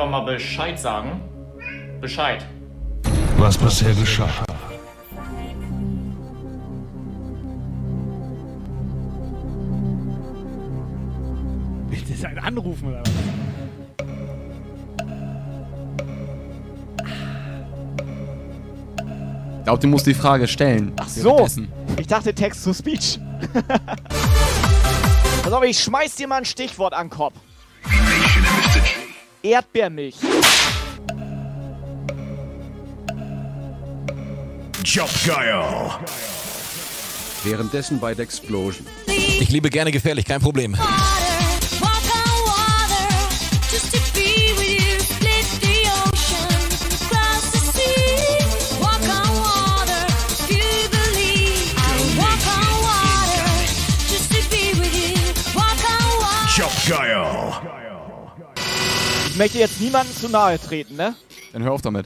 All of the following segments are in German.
Einfach mal Bescheid sagen. Bescheid. Was bisher geschah. Das ist ein Anrufen oder was? Ich glaube, du musst die Frage stellen. Ach so. Ich dachte Text to Speech. Pass auf, ich schmeiß dir mal ein Stichwort an den Kopf. Erdbeermilch. Guile. Währenddessen bei der Explosion. Ich liebe gerne gefährlich, kein Problem. Jump möchte jetzt niemandem zu nahe treten, ne? Dann hör auf damit.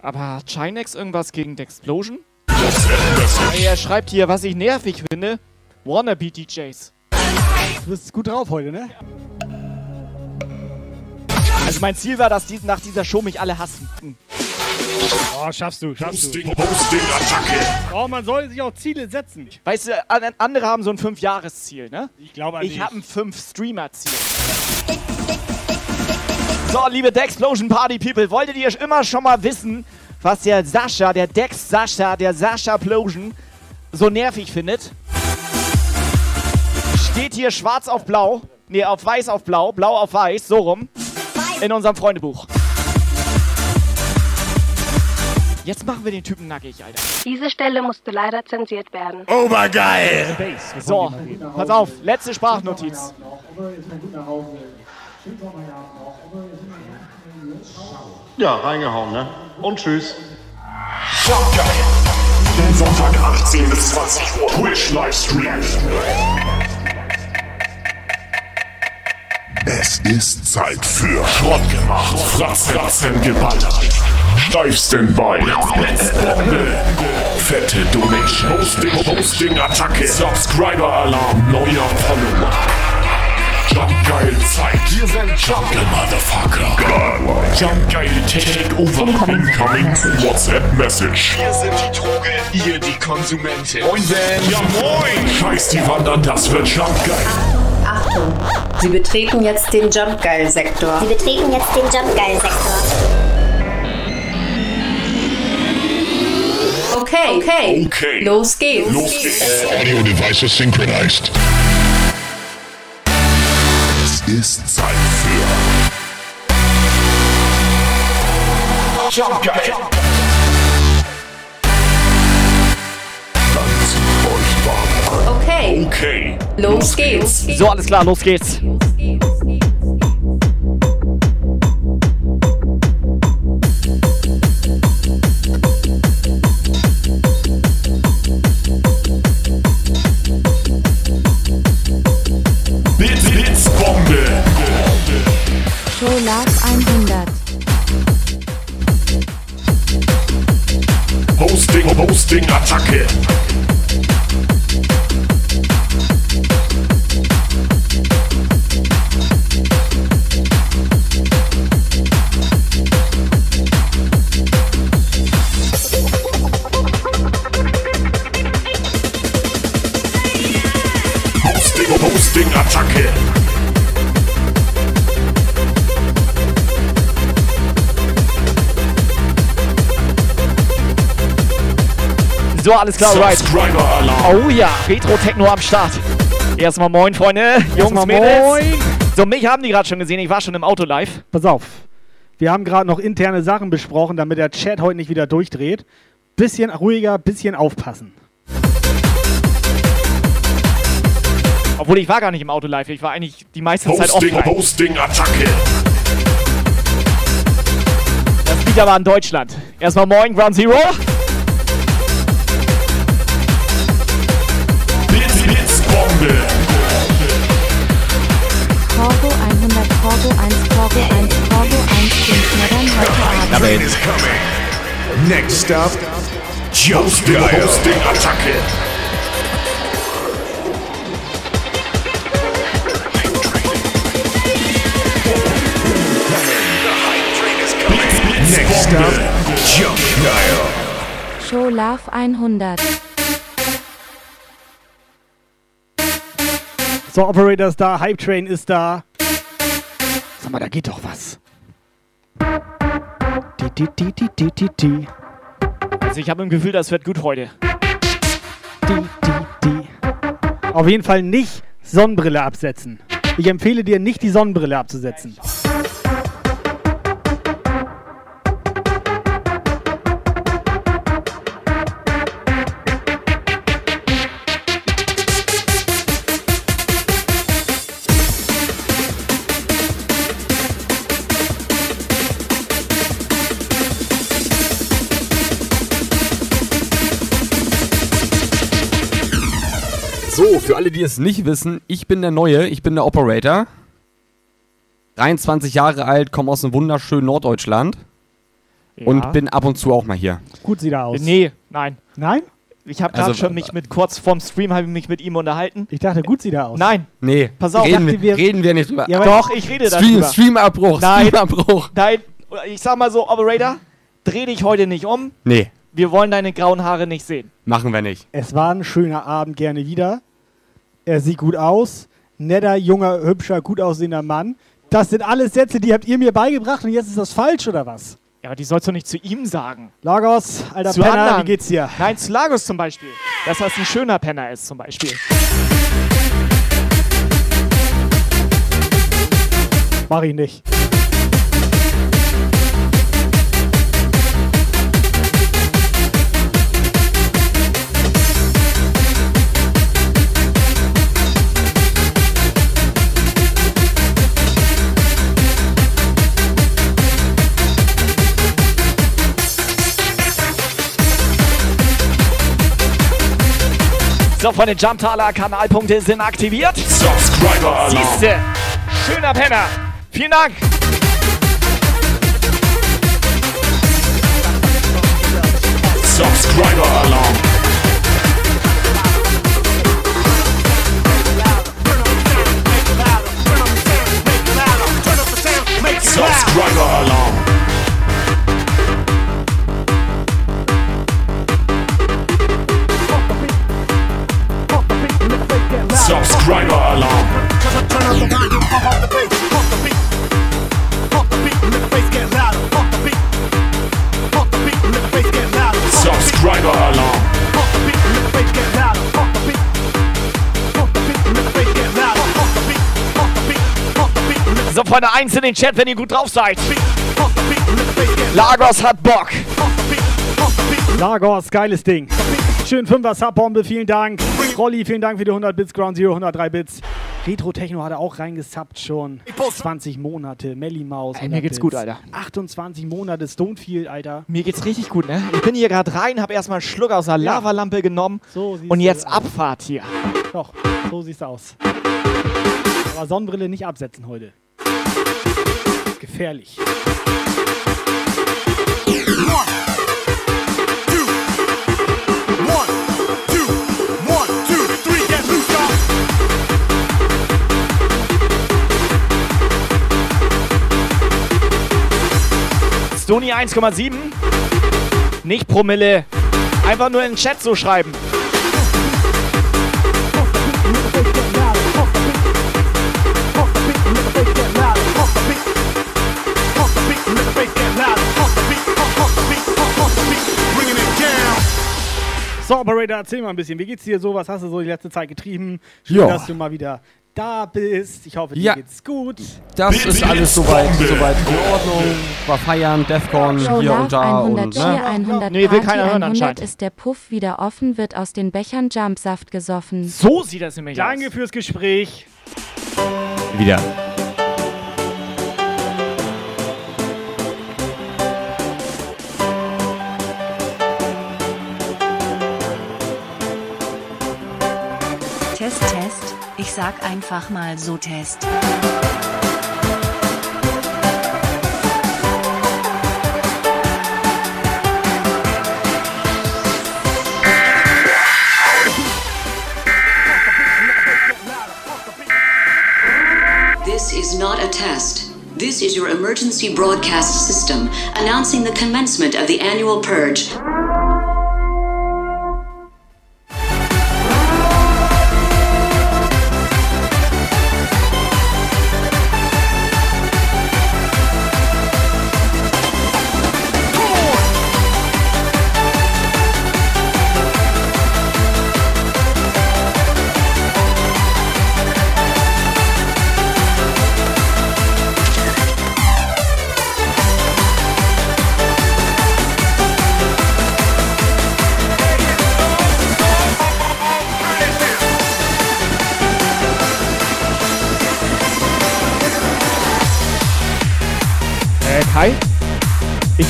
Aber hat Chinex irgendwas gegen The Explosion? Er schreibt hier, was ich nervig finde. Wannabe DJs. Du bist gut drauf heute, ne? Also mein Ziel war, dass die, nach dieser Show mich alle hassen. Hm. Oh, schaffst du, schaffst du. Posting, Posting, Attacke. Oh, man soll sich auch Ziele setzen. Weißt du, an- andere haben so ein Fünf-Jahres-Ziel, ne? Ich glaube an Ich habe ein Fünf-Streamer-Ziel. So, liebe The Explosion Party People, wolltet ihr immer schon mal wissen, was der Sascha, der Dex Sascha, der Sascha Plosion so nervig findet? Steht hier schwarz auf blau, nee, auf weiß auf blau, blau auf weiß, so rum, in unserem Freundebuch. Jetzt machen wir den Typen nackig, Alter. Diese Stelle musste leider zensiert werden. Obergeil. So, pass auf, letzte Sprachnotiz. Ja, reingehauen, ne? Und tschüss. Guile. Sonntag 18 bis 20 Uhr. Twitch Livestream. Es ist Zeit für Schrott gemacht. Fratz, Ratzen geballert. Steif Standby. Fette Donation. Hosting, Hosting, Attacke. Subscriber Alarm. Neuer Follower. Jump Geil Zeit. Wir sind Jump Geil Motherfucker. Jump Geil Take Over. Incoming WhatsApp Message. Wir sind die Droge, ihr die Konsumentin. Moinsen. Ja moin. Scheiß die Wandern, das wird Jump Geil. Achtung, Sie betreten jetzt den Jump Geil Sektor. Sie betreten jetzt den Jump Geil Sektor. Okay, okay. Okay. Los geht's. Los geht's. Audio devices synchronized. Ist Zeit für Jump Geil. Dann zieht euch warm an. Okay, Okay. los geht's. So, alles klar, los geht's. Blitz, Hosting, Hosting, Attacke. So, alles klar, right. Oh ja, Retro Techno am Start. Erstmal moin, Freunde. Jungs, Erstmal Mädels. moin. So, mich haben die gerade schon gesehen. Ich war schon im Auto live. Pass auf. Wir haben gerade noch interne Sachen besprochen, damit der Chat heute nicht wieder durchdreht. Bisschen ruhiger, bisschen aufpassen. Obwohl ich war gar nicht im Auto live. Ich war eigentlich die meiste Zeit Hosting, offline. Hosting, Attacke. aber an Deutschland. Erstmal moin, Ground Zero. Coming. Next up, Hosting, Hosting Attacke. Next up, Jump. Show Love 100. So, Operator ist da, Hype Train ist da. Sag mal, da geht doch was. Die, die, die, die, die, die, die. Also ich habe im Gefühl, das wird gut heute. Die, die, die. Auf jeden Fall nicht Sonnenbrille absetzen. Ich empfehle dir nicht, die Sonnenbrille abzusetzen. So, für alle, die es nicht wissen, ich bin der Neue, ich bin der Operator. 23 Jahre alt, komme aus einem wunderschönen Norddeutschland und bin ab und zu auch mal hier. Gut sieht er aus. Nee, nein. Nein? Ich habe gerade Also, schon mich mit kurz vorm Stream habe ich mich mit ihm unterhalten. Ich dachte, gut sieht er aus. Nein, Nee, Pass auf, reden, dachte, wir, reden wir nicht drüber. Ja, doch, ich rede Stream, darüber. Streamabbruch, Nein. Streamabbruch. Nein, ich sag mal so, Operator, dreh dich heute nicht um. Nee, Wir wollen deine grauen Haare nicht sehen. machen wir nicht. Es war ein schöner Abend, gerne wieder. Er sieht gut aus. Netter, junger, hübscher, gut aussehender Mann. Das sind alles Sätze, die habt ihr mir beigebracht und jetzt ist das falsch, oder was? Ja, aber die sollst du nicht zu ihm sagen. Lagos, alter Zu Penner, anderen. wie geht's dir? Nein, zu Lagos zum Beispiel. Dass das ein schöner Penner ist zum Beispiel. Mach ich nicht. So, von den Jumptaler Kanalpunkte sind aktiviert. Subscriber Alarm. Siehste, schöner Penner. Vielen Dank. Subscriber Alarm. Subscriber Alarm. Subscriber Alarm. Subscriber Alarm. So, Freunde, eins in den Chat, wenn ihr gut drauf seid. Lagos hat Bock. Lagos, geiles Ding. Schön Fünfer Subbombe, vielen Dank. Rolli, vielen Dank für die 100 Bits, Ground Zero, 103 Bits. Retro Techno hat er auch reingesappt schon. 20 Monate, Melly Maus. Ey, mir geht's 100 gut, Bits. Alter. 28 Monate, Stonefield, Alter. Mir geht's richtig gut, ne? Ich bin hier gerade rein, hab erstmal einen Schluck aus der Ja. Lavalampe genommen So und jetzt aus. Abfahrt hier. Doch, so sieht's aus. Aber Sonnenbrille nicht absetzen heute. Gefährlich. Stony 1,7. Nicht Promille. Einfach nur in den Chat so schreiben. So, Operator, erzähl mal ein bisschen. Wie geht's dir so? Was hast du so die letzte Zeit getrieben? Schön, Ja. dass du mal wieder da bist. Ich hoffe, dir Ja. geht's gut. Das ist alles soweit, soweit in Ordnung. War feiern, Defcon Show hier und da 100, und ne? 100, Nee, will keiner hören 100 anscheinend. ist der Puff wieder offen, wird aus den Bechern Jumpsaft gesoffen. So sieht das nämlich Danke aus. fürs Gespräch. wieder. Sag einfach mal so Test. This is not a test. This is your emergency broadcast system announcing the commencement of the annual purge.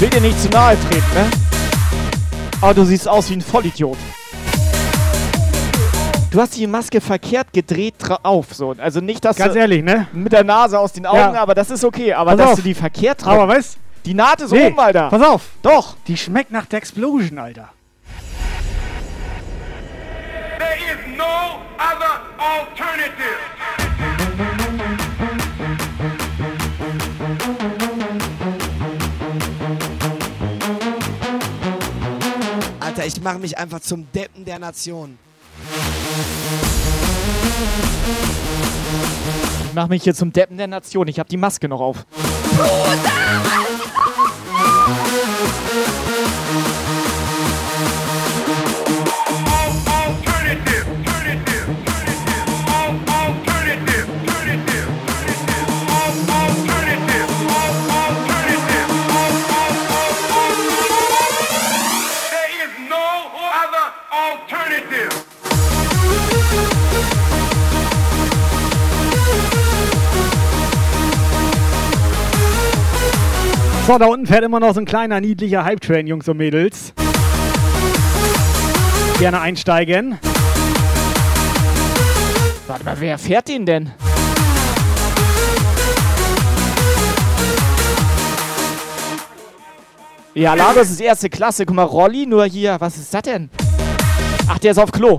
Will dir nicht zu nahe treten, ne? Aber du siehst aus wie ein Vollidiot. Du hast die Maske verkehrt gedreht drauf, so. Also nicht, dass Ganz du ehrlich, ne? mit der Nase aus den Augen, Ja. aber das ist okay. Aber Pass dass auf. du die verkehrt Aber drauf... weißt Die Naht ist Nee, oben, Alter. Pass auf. Doch. Die schmeckt nach der Explosion, Alter. There is no other alternative. Alter, ich mache mich einfach zum Deppen der Nation. Ich mach mich hier zum Deppen der Nation. Ich hab die Maske noch auf. There So, da unten fährt immer noch so ein kleiner, niedlicher Hype-Train, Jungs und Mädels. Gerne einsteigen. Warte mal, wer fährt den denn? Ja, Lagos ist erste Klasse. Guck mal, Rolli nur hier. Was ist das denn? Ach, der ist auf Klo.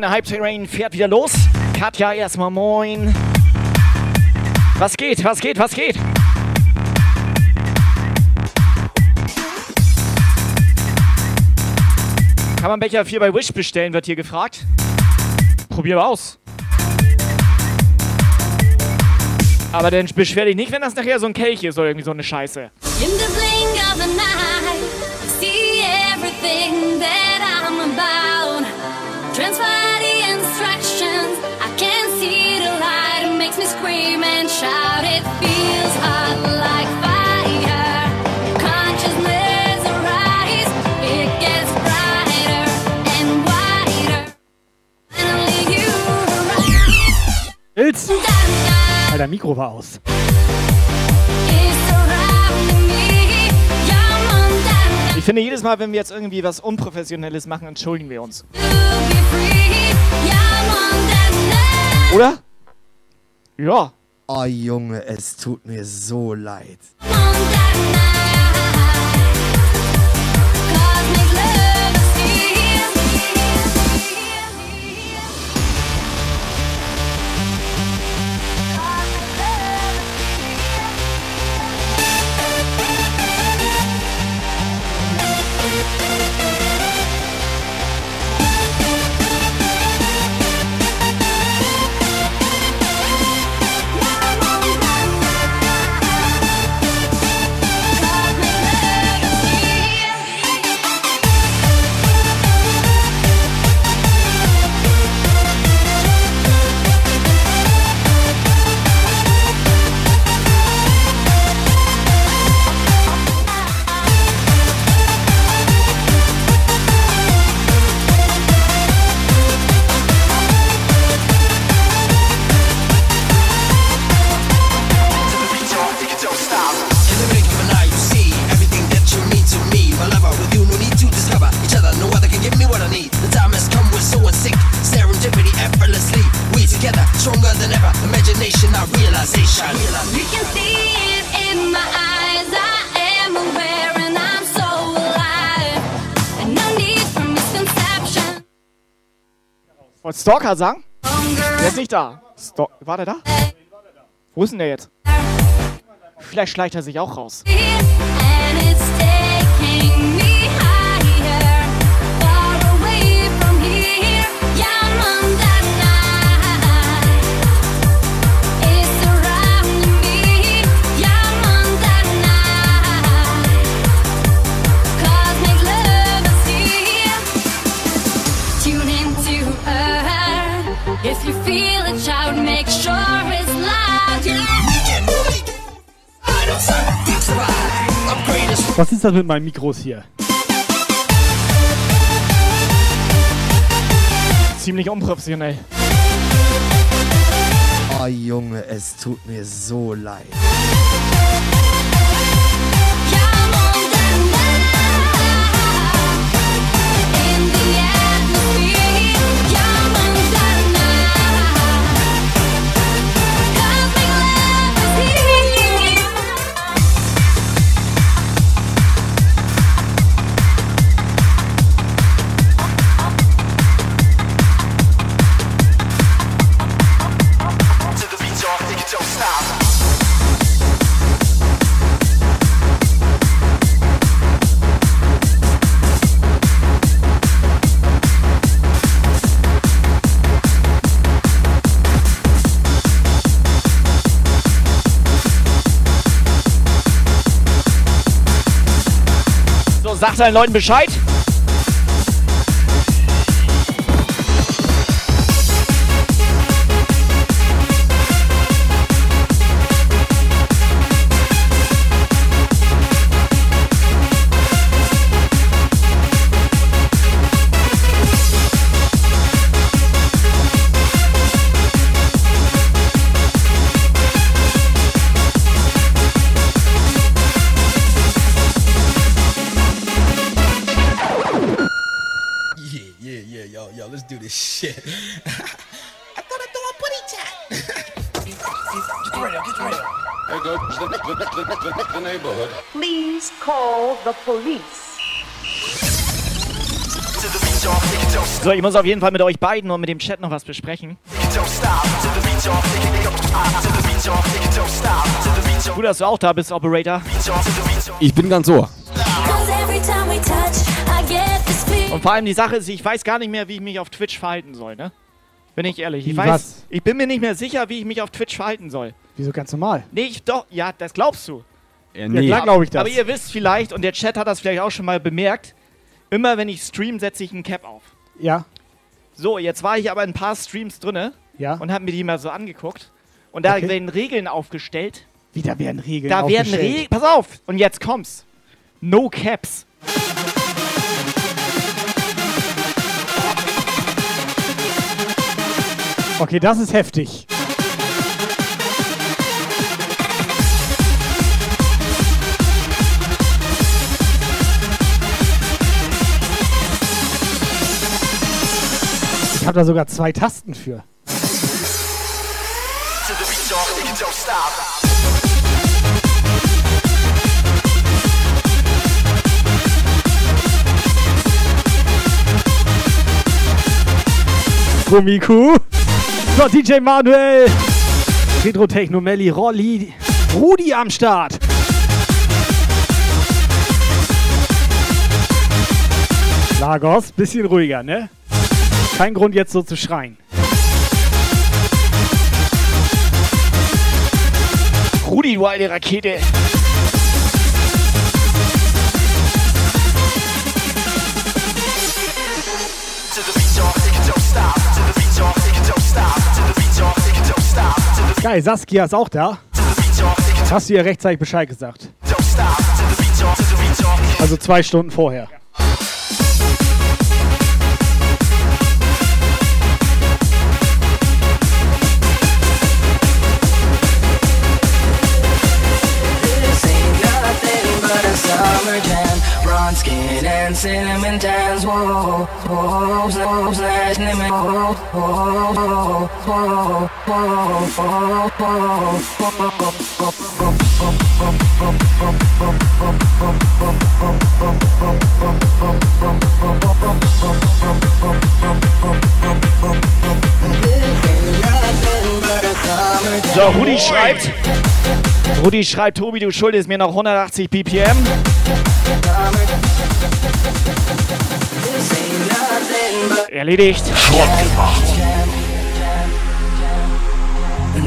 Der Hype Train fährt wieder los. Katja, erstmal moin. Was geht, was geht, was geht? Kann man Becher 4 bei Wish bestellen, wird hier gefragt. Probier mal aus. Aber dann beschwer dich nicht, wenn das nachher so ein Kelch ist oder irgendwie so eine Scheiße. In the blink of an eye, see everything that I'm about. Transfer Ilz! Alter, Mikro war aus. Ich finde, jedes Mal, wenn wir jetzt irgendwie was Unprofessionelles machen, entschuldigen wir uns. Oder? Ja. Oh Junge, es tut mir so leid. Wollt Stalker sagen? Der ist nicht da. Sto war der da? Wo ist denn der jetzt? Vielleicht schleicht er sich auch raus. And it's Was ist das mit meinen Mikros hier? Ziemlich unprofessionell. Oh Junge, es tut mir so leid. Deinen Leuten Bescheid. The police. So, ich muss auf jeden Fall mit euch beiden und mit dem Chat noch was besprechen. Gut, dass du auch da bist, Operator. Ich bin ganz ohr. Cause every time we touch, I get this feeling. Und vor allem die Sache ist, ich weiß gar nicht mehr, wie ich mich auf Twitch verhalten soll, ne? Bin ich ehrlich. Ich Wie, weiß, was? ich bin mir nicht mehr sicher, wie ich mich auf Twitch verhalten soll. Wieso ganz normal? Nee, ich doch, ja, das glaubst du. Ja, Ja, nee. klar glaube ich das. Aber ihr wisst vielleicht, und der Chat hat das vielleicht auch schon mal bemerkt, immer wenn ich stream, setze ich ein Cap auf. ja, So, jetzt war ich aber in ein paar Streams drinne ja. und habe mir die mal so angeguckt. Und da Okay. werden Regeln aufgestellt. Wieder werden Regeln Da werden aufgestellt. Regeln. Pass auf! Und jetzt kommt's. No Caps. Okay, das ist heftig. Habe da sogar zwei Tasten für. Gummiku. So, DJ Manuel. Retro Techno Melli, Rolli, Rudi am Start. Lagos, bisschen ruhiger, ne? Kein Grund jetzt so zu schreien. Rudi, du alte Rakete. Geil, Saskia ist auch da. Hast du ihr rechtzeitig Bescheid gesagt? Also zwei Stunden vorher. Skin and cinnamon tans. Whoa, whoa, whoa, slash lemon. Whoa, whoa, whoa, whoa, whoa, whoa, So, Rudi schreibt. Rudi schreibt, Tobi, du schuldest mir noch 180 BPM. Erledigt.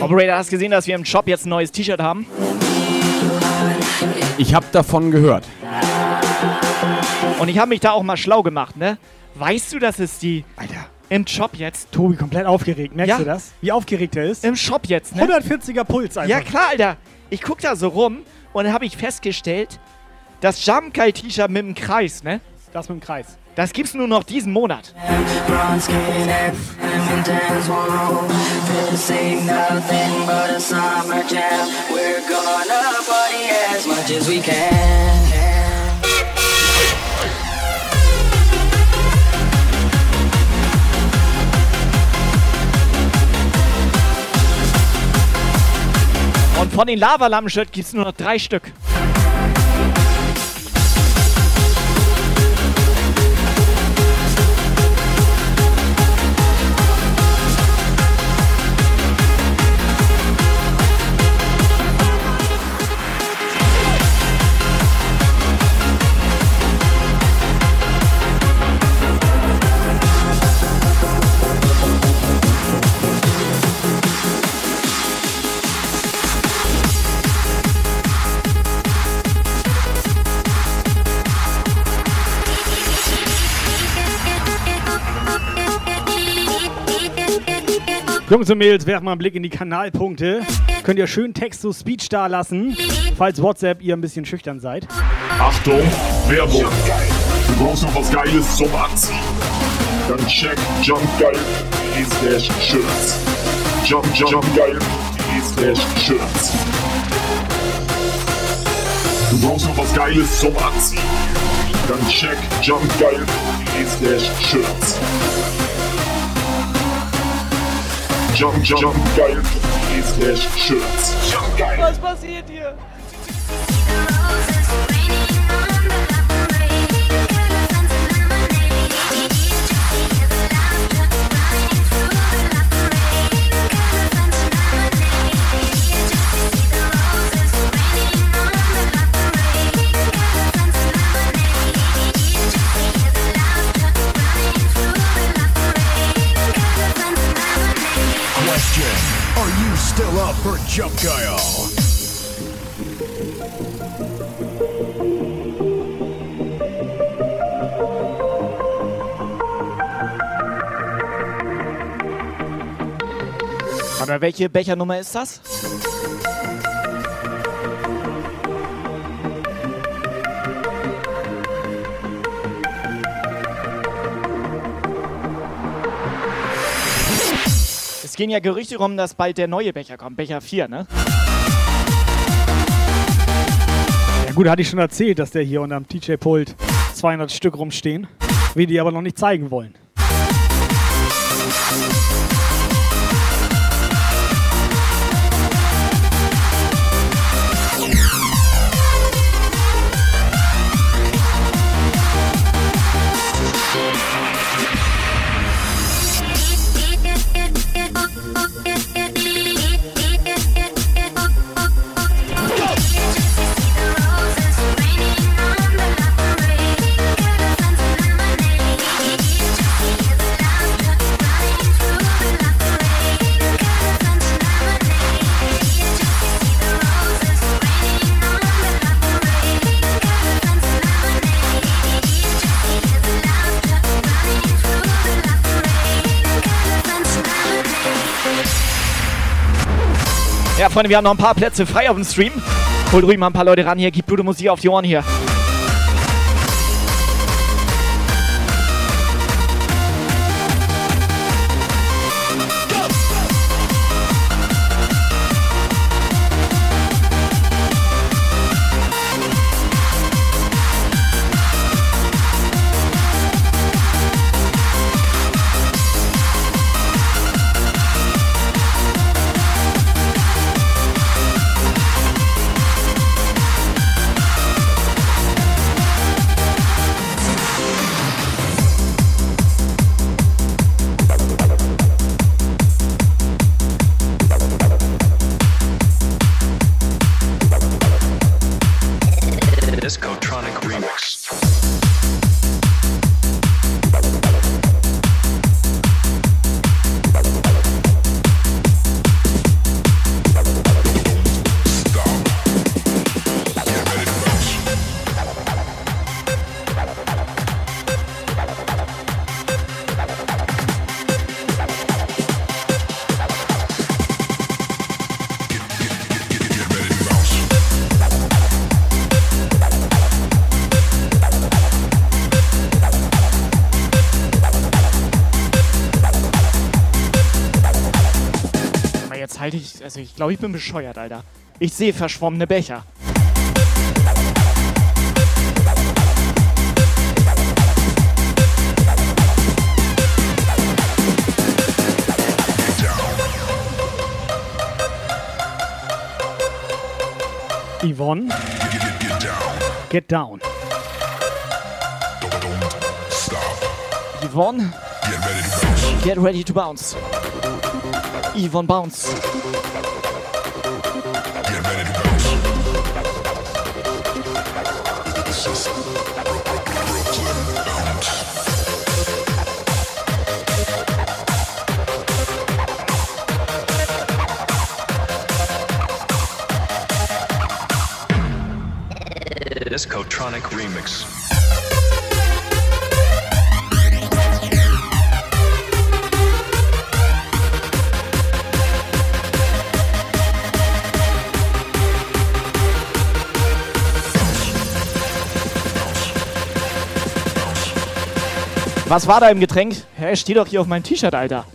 Operator, hast gesehen, dass wir im Shop jetzt ein neues T-Shirt haben? Ich habe davon gehört. Und ich habe mich da auch mal schlau gemacht, ne? Weißt du, dass es die Alter. im Shop jetzt, Tobi komplett aufgeregt, merkst Ja. du das? Wie aufgeregt er ist? im Shop jetzt, ne? 140er Puls einfach. Ja klar, Alter. Ich guck da so rum und dann habe ich festgestellt, das Jamkai-T-Shirt mit dem Kreis, ne? Das mit dem Kreis. Das gibt's nur noch diesen Monat. Und von den Lavalammen-Shirt gibt's nur noch drei Stück. Jungs und Mädels, werft mal einen Blick in die Kanalpunkte. Könnt ihr schön Text zu Speech da lassen, falls WhatsApp ihr ein bisschen schüchtern seid. Achtung, Werbung. Du brauchst noch was Geiles zum Anziehen. Dann check jumpgeil.de slash shirts. Jump, jumpgeil.de slash shirts. Du brauchst noch was Geiles zum Anziehen. Dann check jumpgeil.de slash shirts. Jump, jump, geil.de slash shirts. Jump geil. Was passiert hier? Still up for Jump Guile? Warte, welche Bechernummer ist das? Es gehen ja Gerüchte rum, dass bald der neue Becher kommt, Becher 4, ne? Ja gut, hatte ich schon erzählt, dass der hier unterm DJ-Pult 200 Stück rumstehen. Wir die aber noch nicht zeigen wollen. Freunde, wir haben noch ein paar Plätze frei auf dem Stream. Holt ruhig mal ein paar Leute ran hier, gibt gute Musik auf die Ohren hier. Glaube, ich bin bescheuert, Alter. Ich sehe verschwommene Becher. Yvonne, get down. Yvonne, get ready to bounce. Yvonne bounce. Discotronic Remix. Was war da im Getränk? Hä, steht doch hier auf meinem T-Shirt, Alter.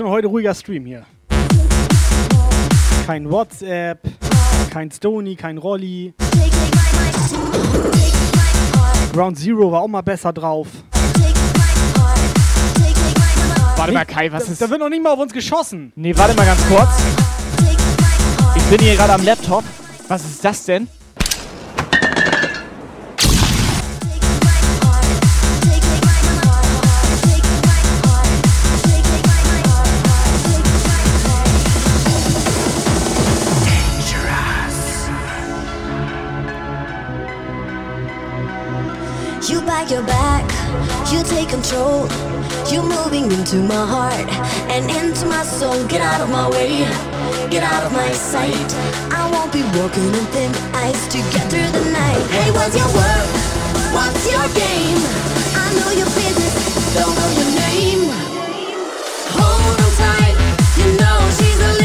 Schon heute ruhiger Stream hier. Kein WhatsApp, kein Stony, kein Rolli. Ground Zero war auch mal besser drauf. Warte mal, Kai, was da, ist. Da wird noch nicht mal auf uns geschossen. Nee, warte mal ganz kurz. Ich bin hier gerade am Laptop. Was ist das denn? Your back, you take control. You're moving into my heart and into my soul. Get out of my way, get out of my sight. I won't be walking on thin ice to get through the night. Hey, what's your word? What's your game? I know your business, don't know your name. Hold on tight, you know she's a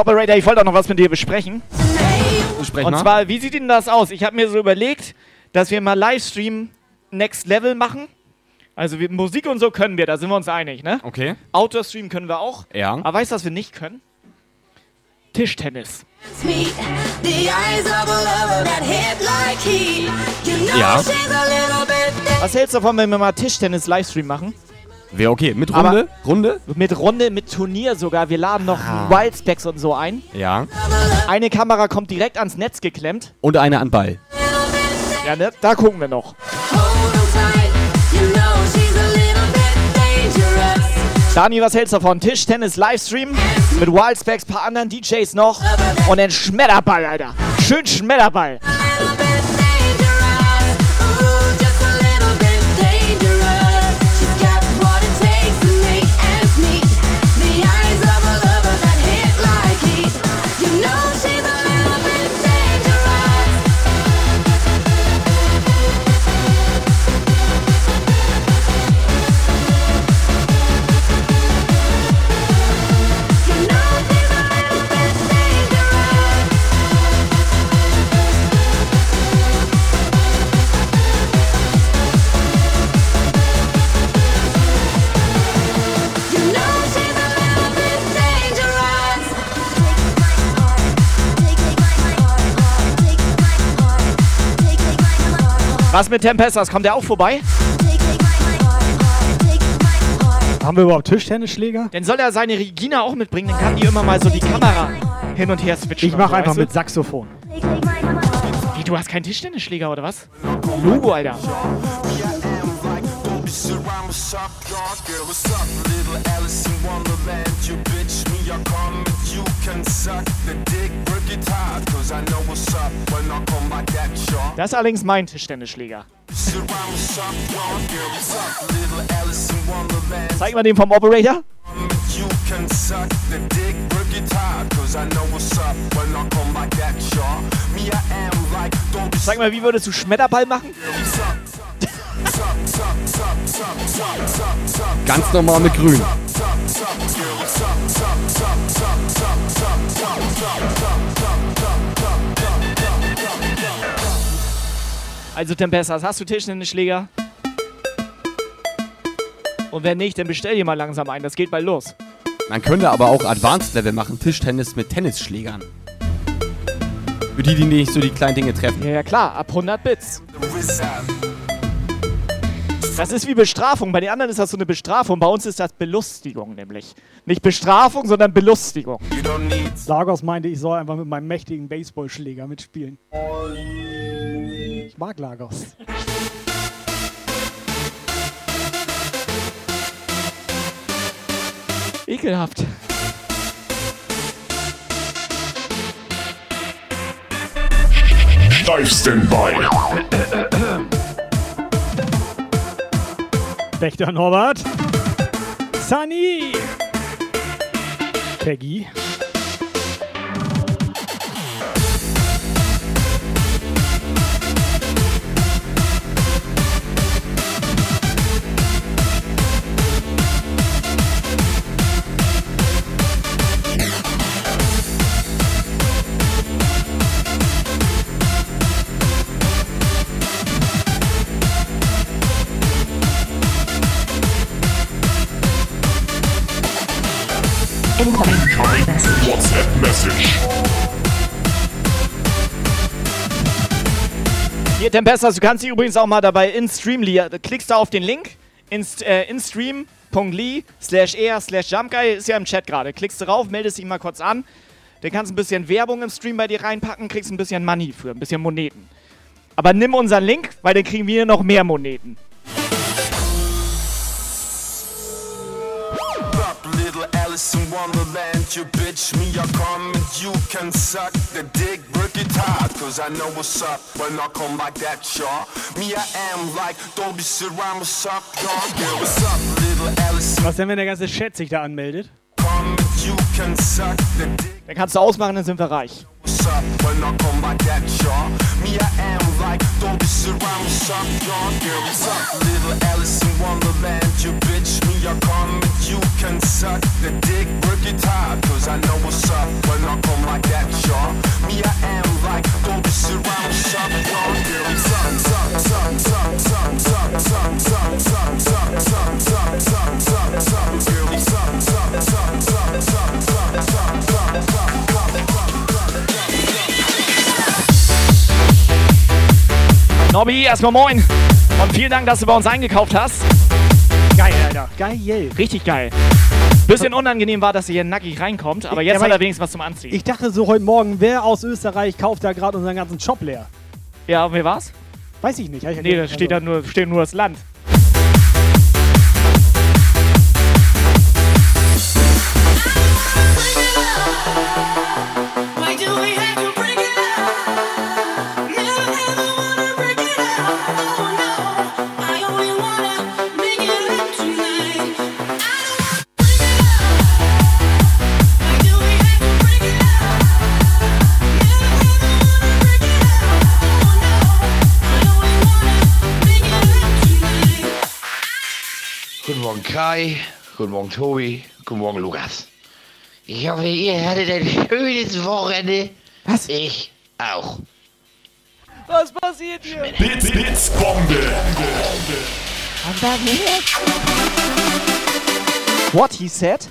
Operator, ich wollte auch noch was mit dir besprechen. Sprech Und zwar, wie sieht denn das aus? Ich habe mir so überlegt, dass wir mal Livestream Next Level machen. Also wir, Musik und so können wir, da sind wir uns einig, ne? Okay. Outdoor-Stream können wir auch. Ja. Aber weißt du, was wir nicht können? Tischtennis. Meet the eyes of a lover that hit like heat. You know Ja. Was hältst du davon, wenn wir mal Tischtennis Livestream machen? Wäre okay. Mit Aber- Runde? Runde? Mit Runde, mit Turnier sogar. Wir laden noch Ah. Wildspecs und so ein. Ja. Eine Kamera kommt direkt ans Netz geklemmt. Und eine an Ball. Ja, ne? Da gucken wir noch. Dani, was hältst du davon? Tischtennis Livestream mit Wildspecs, paar anderen DJs noch und dann Schmetterball, Alter. Schön Schmetterball. Was mit Tempestas? Kommt der auch vorbei? Haben wir überhaupt Tischtennisschläger? Dann soll er seine Regina auch mitbringen, dann kann die immer mal so die Kamera hin und her switchen. Ich und mach so, einfach weißt mit du? Saxophon. Wie, du hast keinen Tischtennisschläger oder was? Logo, Alter. Das ist allerdings mein Tischtennisschläger. Zeig mal den vom Operator. Sag mal, wie würdest du Schmetterball machen? Ganz normal mit Grün. Also Tempestas, hast du Tischtennisschläger? Und wenn nicht, dann bestell dir mal langsam ein. Das geht bald los. Man könnte aber auch Advanced Level machen, Tischtennis mit Tennisschlägern. Für die, die nicht so die kleinen Dinge treffen. Ja, ja klar, ab 100 Bits. Das ist wie Bestrafung. Bei den anderen ist das so eine Bestrafung. Bei uns ist das Belustigung nämlich. Nicht Bestrafung, sondern Belustigung. Lagos meinte, ich soll einfach mit meinem mächtigen Baseballschläger mitspielen. Ich mag Lagos. Ekelhaft. Steifsten bei. Wächter Norbert. Sunny. Peggy. WhatsApp Message. Hier, Tempestas, du kannst dich übrigens auch mal dabei in Streamly, klickst da auf den Link, in, äh, instream.ly slash er slash jumpguy, ist ja im Chat gerade. Klickst drauf, meldest dich mal kurz an, dann kannst du ein bisschen Werbung im Stream bei dir reinpacken, kriegst ein bisschen Money für, ein bisschen Moneten. Aber nimm unseren Link, weil dann kriegen wir noch mehr Moneten. Alice in Wonderland, you bitch me, I come and you can suck the dick, work it hard, cause I know what's up when I come like that, y'all. Me, I am like, don't be sit around y'all. Yeah, what's up, little Alice? Was denn, wenn der ganze Chat sich da anmeldet? Come and you can suck the dick, Dann kannst du ausmachen, dann sind wir reich. What's up when I come like that, y'all. Me, I am like, don't be sit around with suck, y'all. Yeah, what's up, little Alice in Wonderland, you bitch me, I come and you can suck the dick, work it hard, cause I know what's up when I come like that, y'all. Me, I am like, don't be sit around with suck, y'all. Yeah, what's up, suck, suck, suck, suck, suck, suck, suck, suck, suck, suck, suck, suck, Nobby, erstmal moin. Und vielen Dank, dass du bei uns eingekauft hast. Geil, Alter. Geil. Richtig geil. Bisschen unangenehm war, dass ihr hier nackig reinkommt, aber jetzt Ja, hat er wenigstens was zum Anziehen. Ich dachte so heute Morgen, wer aus Österreich kauft da gerade unseren ganzen Shop leer? ja, und wer war's? Weiß ich nicht. ich Nee, da also- steht da nur, steht nur das Land. Kai, guten Morgen Tobi, guten Morgen Lukas. Ich hoffe, ihr hattet ein schönes Wochenende. Was? Ich auch. Was passiert hier? Blitz, Blitzbombe. What he said?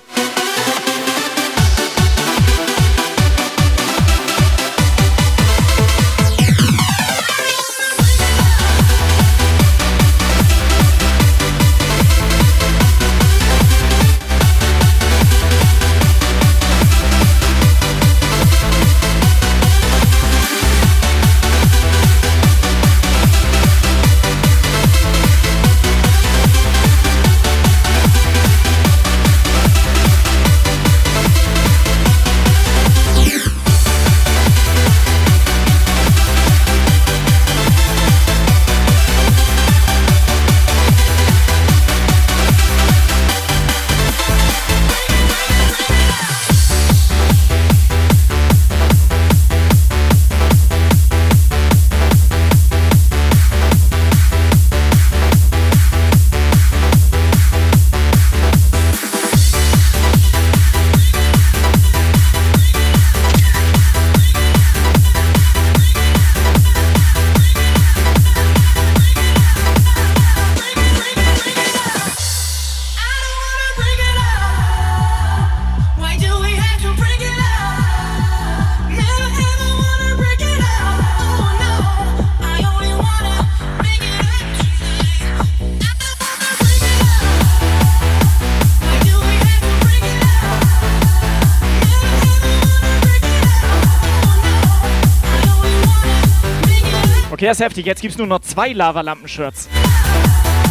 Der ist heftig. Jetzt gibt es nur noch zwei Lavalampen-Shirts.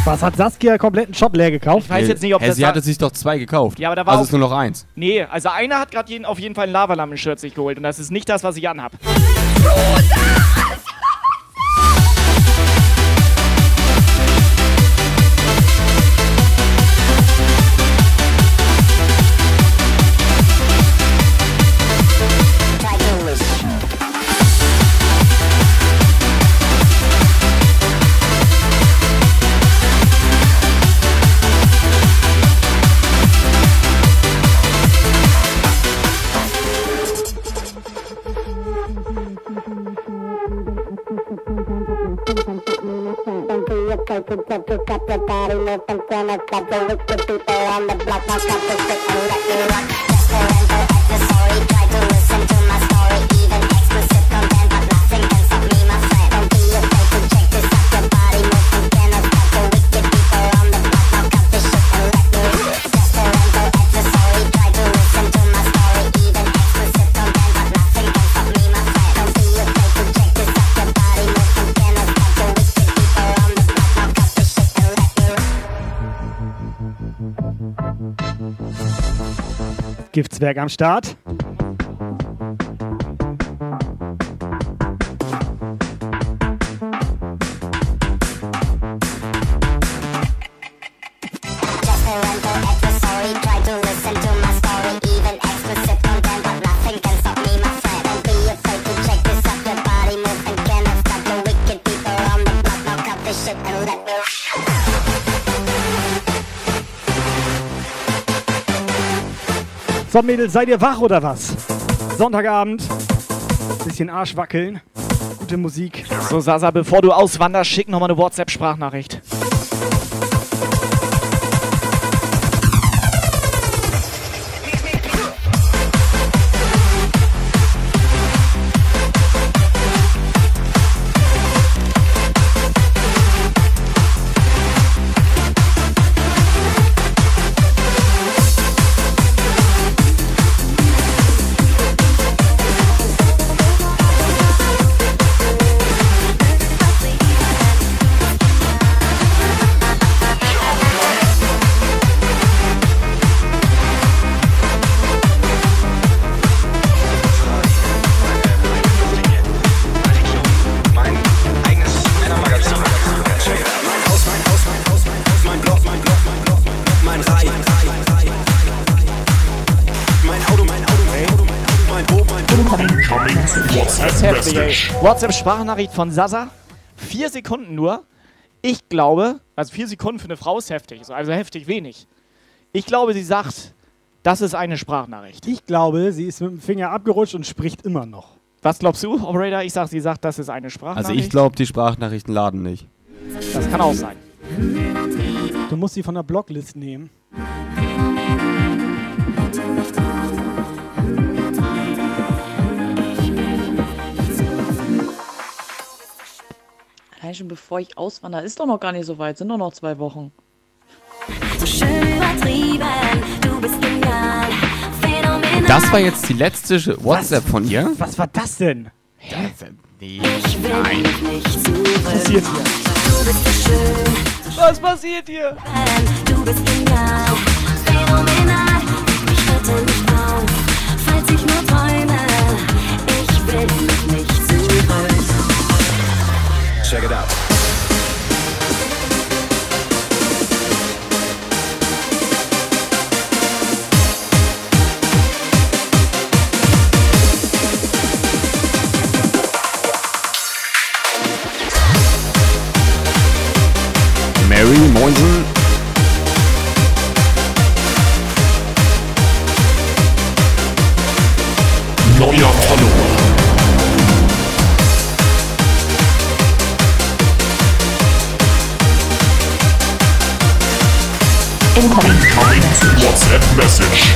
Was hat Saskia kompletten Shop leer gekauft? Ich weiß jetzt nicht, ob Hä, das sie hatte sich doch zwei gekauft. Ja, aber da war Also ist nur noch eins. Nee, also einer hat gerade jeden, auf jeden Fall ein Lavalampen-Shirt sich geholt und das ist nicht das, was ich anhab. Giftswerk am Start. So, Mädels, seid ihr wach oder was? Sonntagabend. Bisschen Arsch wackeln. Gute Musik. So, Sasa, bevor du auswanderst, schick nochmal eine WhatsApp-Sprachnachricht. WhatsApp-Sprachnachricht von Sasa. Vier Sekunden nur. Ich glaube, also vier Sekunden für eine Frau ist heftig, so, also heftig wenig. Ich glaube, sie sagt, das ist eine Sprachnachricht. Ich glaube, sie ist mit dem Finger abgerutscht und spricht immer noch. Was glaubst du, Operator? Ich sag, sie sagt, das ist eine Sprachnachricht. Also ich glaube, die Sprachnachrichten laden nicht. Das kann auch sein. Du musst sie von der Blocklist nehmen. Allein schon bevor ich auswandere, ist doch noch gar nicht so weit, sind doch noch zwei Wochen. So schön übertrieben, du bist genial. Phänomenal. Das war jetzt die letzte WhatsApp von ihr? Was war das denn? Hä? Nee. Ich will Nein. nicht zurück. passiert hier? Du bist so schön, Was passiert hier? du bist genial. Phänomenal, ich hörte nicht auf, falls ich nur träume. Ich will nicht. Check it out. Mary Moinsen. WhatsApp Message.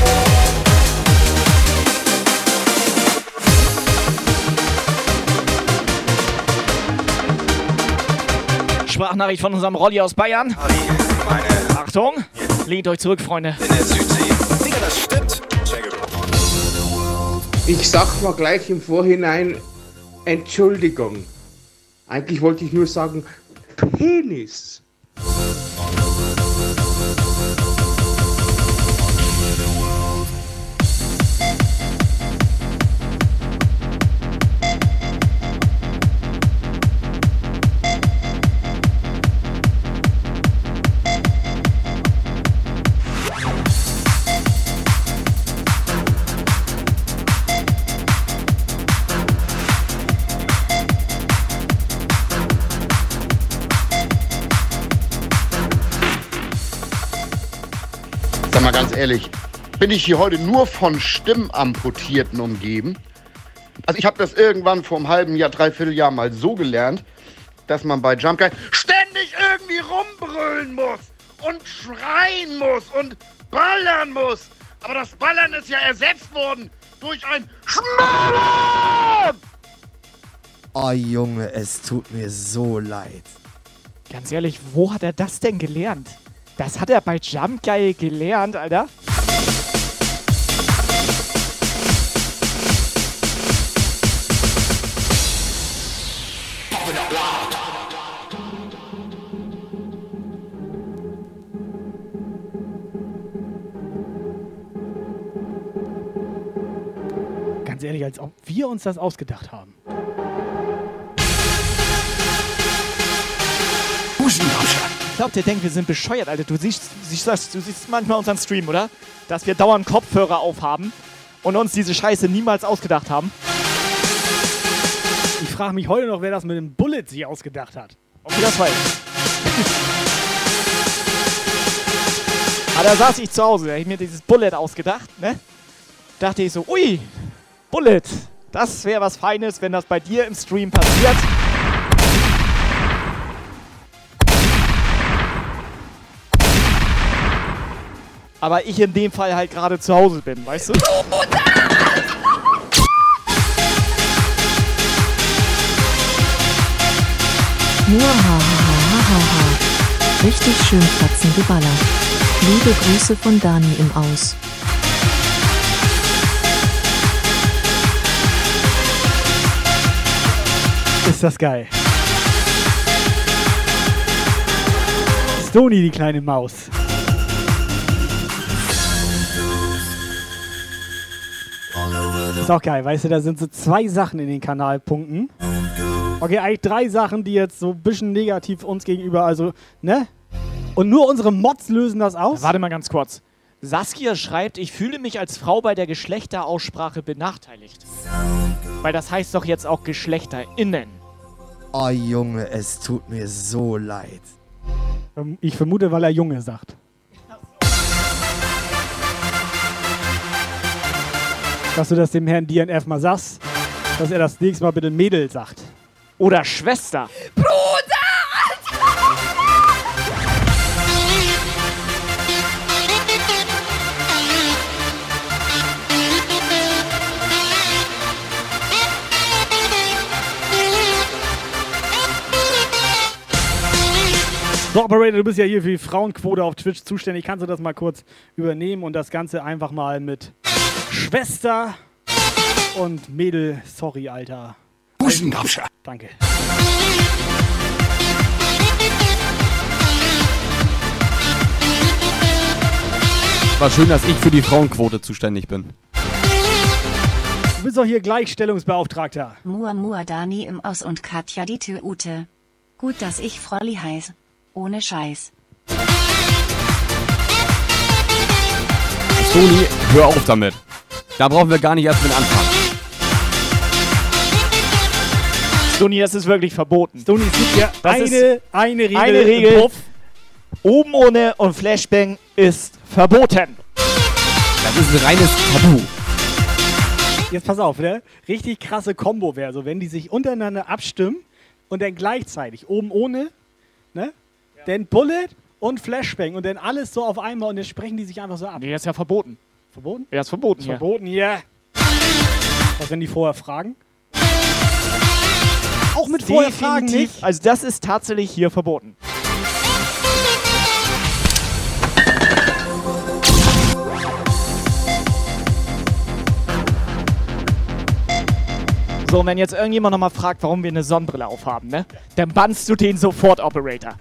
Sprachnachricht von unserem Rolli aus Bayern. Achtung, lehnt euch zurück, Freunde. Ich sag mal gleich im Vorhinein Entschuldigung. Eigentlich wollte ich nur sagen, Penis. Mal ganz ehrlich, bin ich hier heute nur von Stimmamputierten umgeben? Also ich habe das irgendwann vor einem halben Jahr, dreiviertel Jahr mal so gelernt, dass man bei Jump Guy ständig irgendwie rumbrüllen muss und schreien muss und ballern muss. Aber das Ballern ist ja ersetzt worden durch ein Schmallern! Oh Junge, es tut mir so leid. Ganz ehrlich, wo hat er das denn gelernt? Das hat er bei Jump Guy gelernt, Alter. Ganz ehrlich, als ob wir uns das ausgedacht haben. Ich glaube, der denkt, wir sind bescheuert, Alter. Du siehst, siehst du siehst manchmal unseren Stream, oder? Dass wir dauernd Kopfhörer aufhaben und uns diese Scheiße niemals ausgedacht haben. Ich frage mich heute noch, wer das mit dem Bullet sich ausgedacht hat. Okay, das war ich. Aber da saß ich zu Hause, da hab ich mir dieses Bullet ausgedacht, ne? Dachte ich so, ui, Bullet, das wäre was Feines, wenn das bei dir im Stream passiert. Aber ich in dem Fall halt gerade zu Hause bin, weißt du? Muahahahaha. Richtig schön Fotzen geballert. Liebe Grüße von Dani im Aus. Ist das geil. Stony, die kleine Maus. Ist auch geil, weißt du, da sind so zwei Sachen in den Kanalpunkten. Okay, eigentlich drei Sachen, die jetzt so ein bisschen negativ uns gegenüber, also, ne? Und nur unsere Mods lösen das aus? Warte mal ganz kurz. Saskia schreibt, ich fühle mich als Frau bei der Geschlechteraussprache benachteiligt. Weil das heißt doch jetzt auch GeschlechterInnen. Oh Junge, es tut mir so leid. Ich vermute, weil er Junge sagt. Dass du das dem Herrn DNF mal sagst, dass er das nächste Mal bitte Mädel sagt. Oder Schwester. So, Operator, du bist ja hier für die Frauenquote auf Twitch zuständig. Kannst du das mal kurz übernehmen und das Ganze einfach mal mit Schwester und Mädel, sorry, Alter. Buschengabscher. Danke. War schön, dass ich für die Frauenquote zuständig bin. Du bist doch hier Gleichstellungsbeauftragter. Mua Mua Dani im Aus und Katja die Tüte. Gut, dass ich Frolli heiß. Ohne Scheiß. Toni, hör auf damit. Da brauchen wir gar nicht erst mit anfangen. Stoni, das ist wirklich verboten. Stoni, es gibt ja Das eine, ist eine Regel. eine Regel. Puff. Oben ohne und Flashbang ist verboten. Das ist ein reines Tabu. Jetzt pass auf, ne? Richtig krasse Kombo wäre so, wenn die sich untereinander abstimmen und dann gleichzeitig oben ohne, ne? Dann Bullet und Flashbang und dann alles so auf einmal und dann sprechen die sich einfach so ab. Nee, das ist ja verboten. Verboten? Ja, ist verboten Ist hier. verboten, ja. Was, wenn die vorher fragen? Auch mit vorher fragen nicht? Also das ist tatsächlich hier verboten. So, und wenn jetzt irgendjemand nochmal fragt, warum wir eine Sonnenbrille aufhaben, ne? Dann bannst du den sofort, Operator.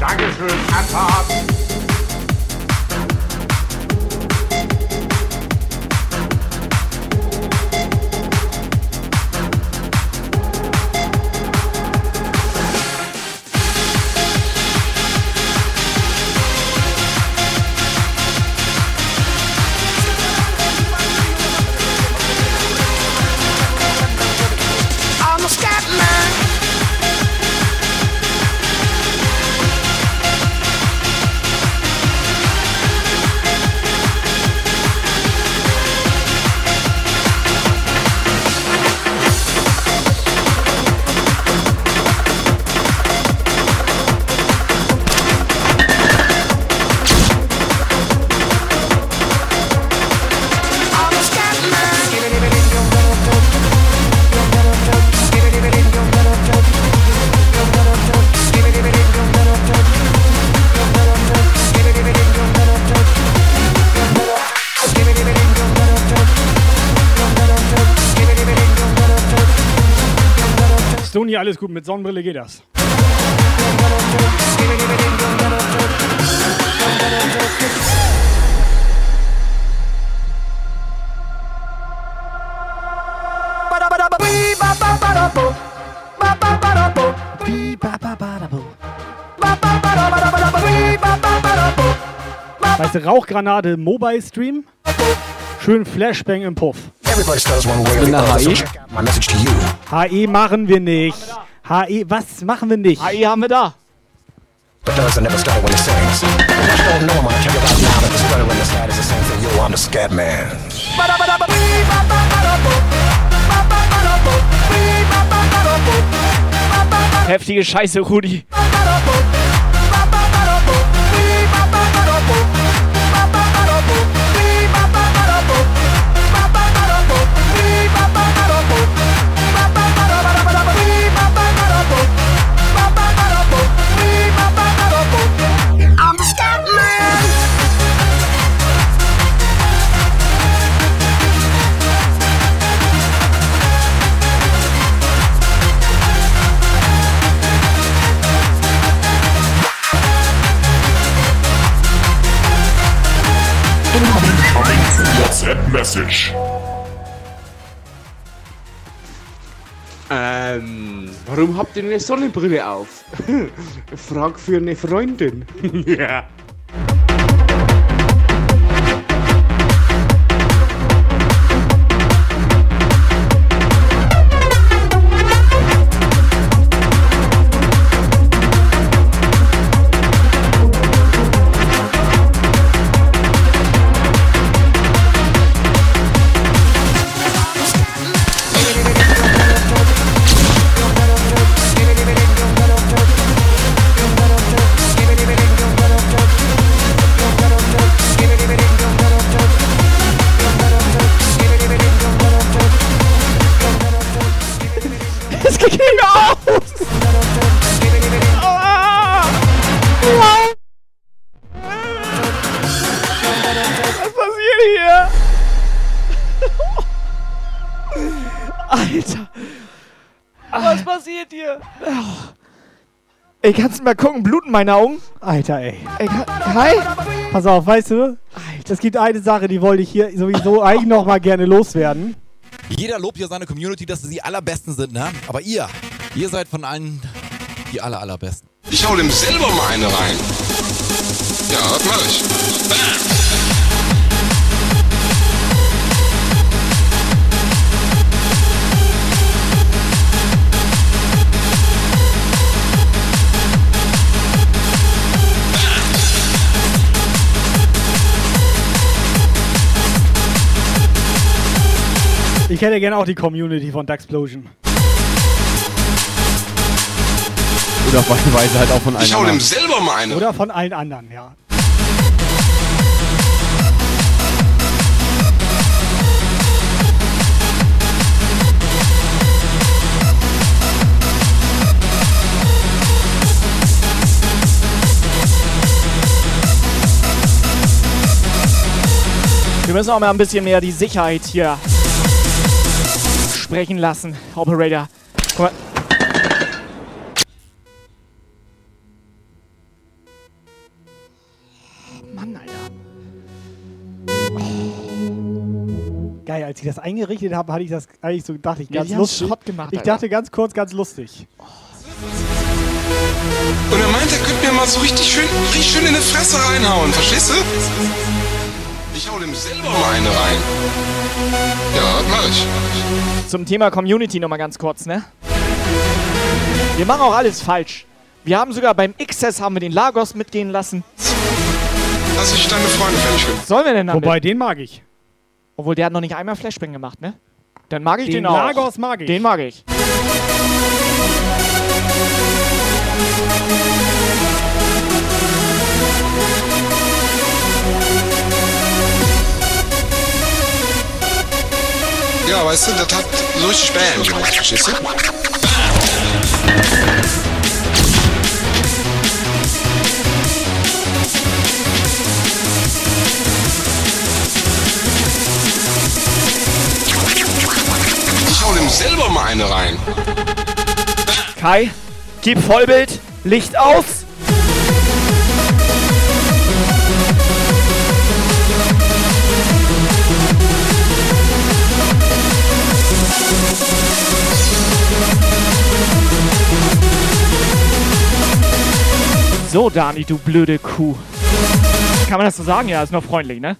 Dankeschön, Abfahren. Alles gut. Mit Sonnenbrille geht das. Weißt du, Rauchgranate Mobile Stream. Schön Flashbang im Puff. HE? machen wir nicht. HE, was machen wir nicht? HE haben wir da. But does I WhatsApp Message. Ähm, warum habt ihr eine Sonnenbrille auf? Frag für eine Freundin. ja. Ey, kannst du mal gucken, bluten meine Augen? Alter, ey. Ey, kann, hi? Pass auf, weißt du? Es gibt eine Sache, die wollte ich hier sowieso eigentlich noch mal gerne loswerden. Jeder lobt ja seine Community, dass sie die allerbesten sind, ne? Aber ihr, ihr seid von allen die aller, allerbesten. Ich hau dem selber mal eine rein. Ja, das mach ich. Bam. Ich hätte gerne auch die Community von Duxplosion. Oder Weise halt auch von allen Ich hau dem selber mal eine. Oder von allen anderen, ja. Wir müssen auch mal ein bisschen mehr die Sicherheit hier sprechen lassen, Operator. Guck mal. Mann, Alter. Geil, als ich das eingerichtet habe, hatte ich das eigentlich so dachte ich Ja, ganz lustig. Gemacht, ich dachte ganz kurz, ganz lustig. Und er meint, er könnte mir mal so richtig schön, richtig schön in die Fresse reinhauen, verstehst du? Ich hau dem selber mal eine rein. Ja, das mach ich. Zum Thema Community nochmal ganz kurz, ne? Wir machen auch alles falsch. Wir haben sogar beim XS haben wir den Lagos mitgehen lassen. Lass ich deine Freunde fertig. Sollen wir denn damit? Wobei, den mag ich. Obwohl, der hat noch nicht einmal Flashbang gemacht, ne? Dann mag ich den, Den auch. Lagos mag ich. Den mag ich. Ja, weißt du, das hat so richtig Bam gemacht, verstehst du? Ich hau dem selber mal eine rein. Kai, gib Vollbild, Licht aus. So, Dani, du blöde Kuh. Kann man das so sagen? Ja, ist noch freundlich, ne?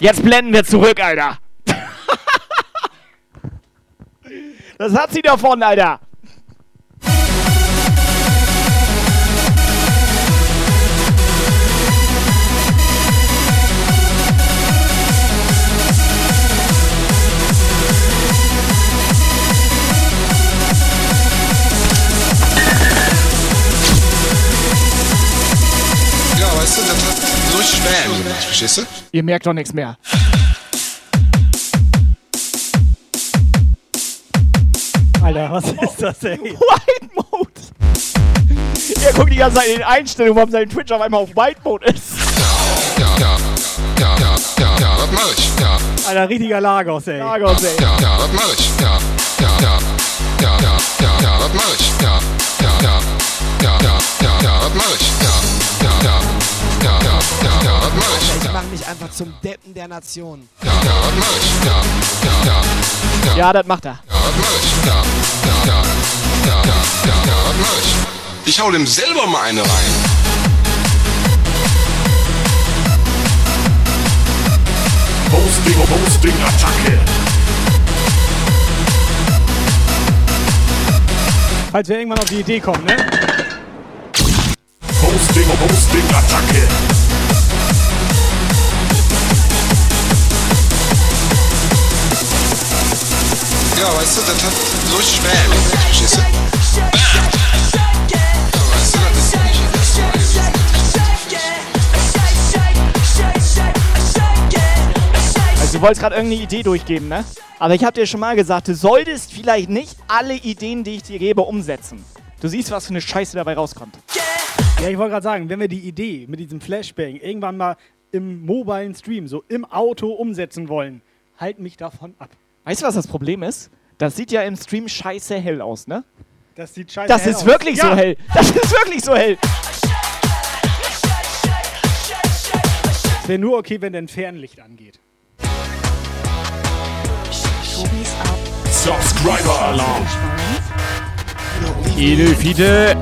Jetzt blenden wir zurück, Alter. Das hat sie davon, Alter. Bam gemacht, verstehst du? Ihr merkt doch nichts mehr. Alter, was ist das, ey? White Mode. Er guckt die ganze Zeit in den Einstellungen, warum sein Twitch auf einmal auf White Mode ist. Ja, ja, ja, ja, ja, ja, das mach ich, ja. Alter, richtiger Lagos, ey. Lagos, ey. Ja, ja, das mach ich, ja, ja, ja, ja, ja, ja, ja, das mach ich, ja, ja, ja, ja, ja, ja, ja, das mach ich, ich, Ich mach mich einfach zum Deppen der Nation. ja, ja, das macht er. ich, hau dem selber mal eine rein. Hosting, Hosting, Attacke. Falls wir irgendwann auf die Idee kommen, ne? Hosting, Hosting, Attacke. Ja, weißt du, das hat so gemacht, verstehst du? Ja, weißt du, das ist nicht Also du wolltest gerade irgendeine Idee durchgeben, ne? Aber ich habe dir schon mal gesagt, du solltest vielleicht nicht alle Ideen, die ich dir gebe, umsetzen. Du siehst, was für eine Scheiße dabei rauskommt. Ja, ich wollte gerade sagen, wenn wir die Idee mit diesem Flashbang irgendwann mal im mobilen Stream, so im Auto umsetzen wollen, halt mich davon ab. Weißt du, was das Problem ist? Das sieht ja im Stream scheiße hell aus, ne? Das sieht scheiße Das hell ist aus. wirklich ja. so hell. Das ist wirklich so hell. Es wäre nur okay, wenn dein Fernlicht angeht. Subscriber Alarm. Edel, Fiete.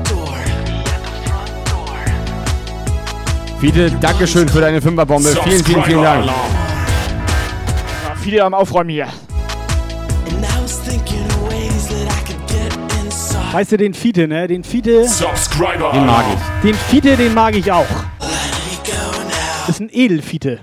Fiete, Dankeschön für deine Fünferbombe. Vielen, vielen, vielen Dank. Ja, viele am Aufräumen hier. Weißt du, den Fiete, ne? Den Fiete. Subscriber Den mag ich. Den Fiete, den mag ich auch. Ist ein Edelfiete.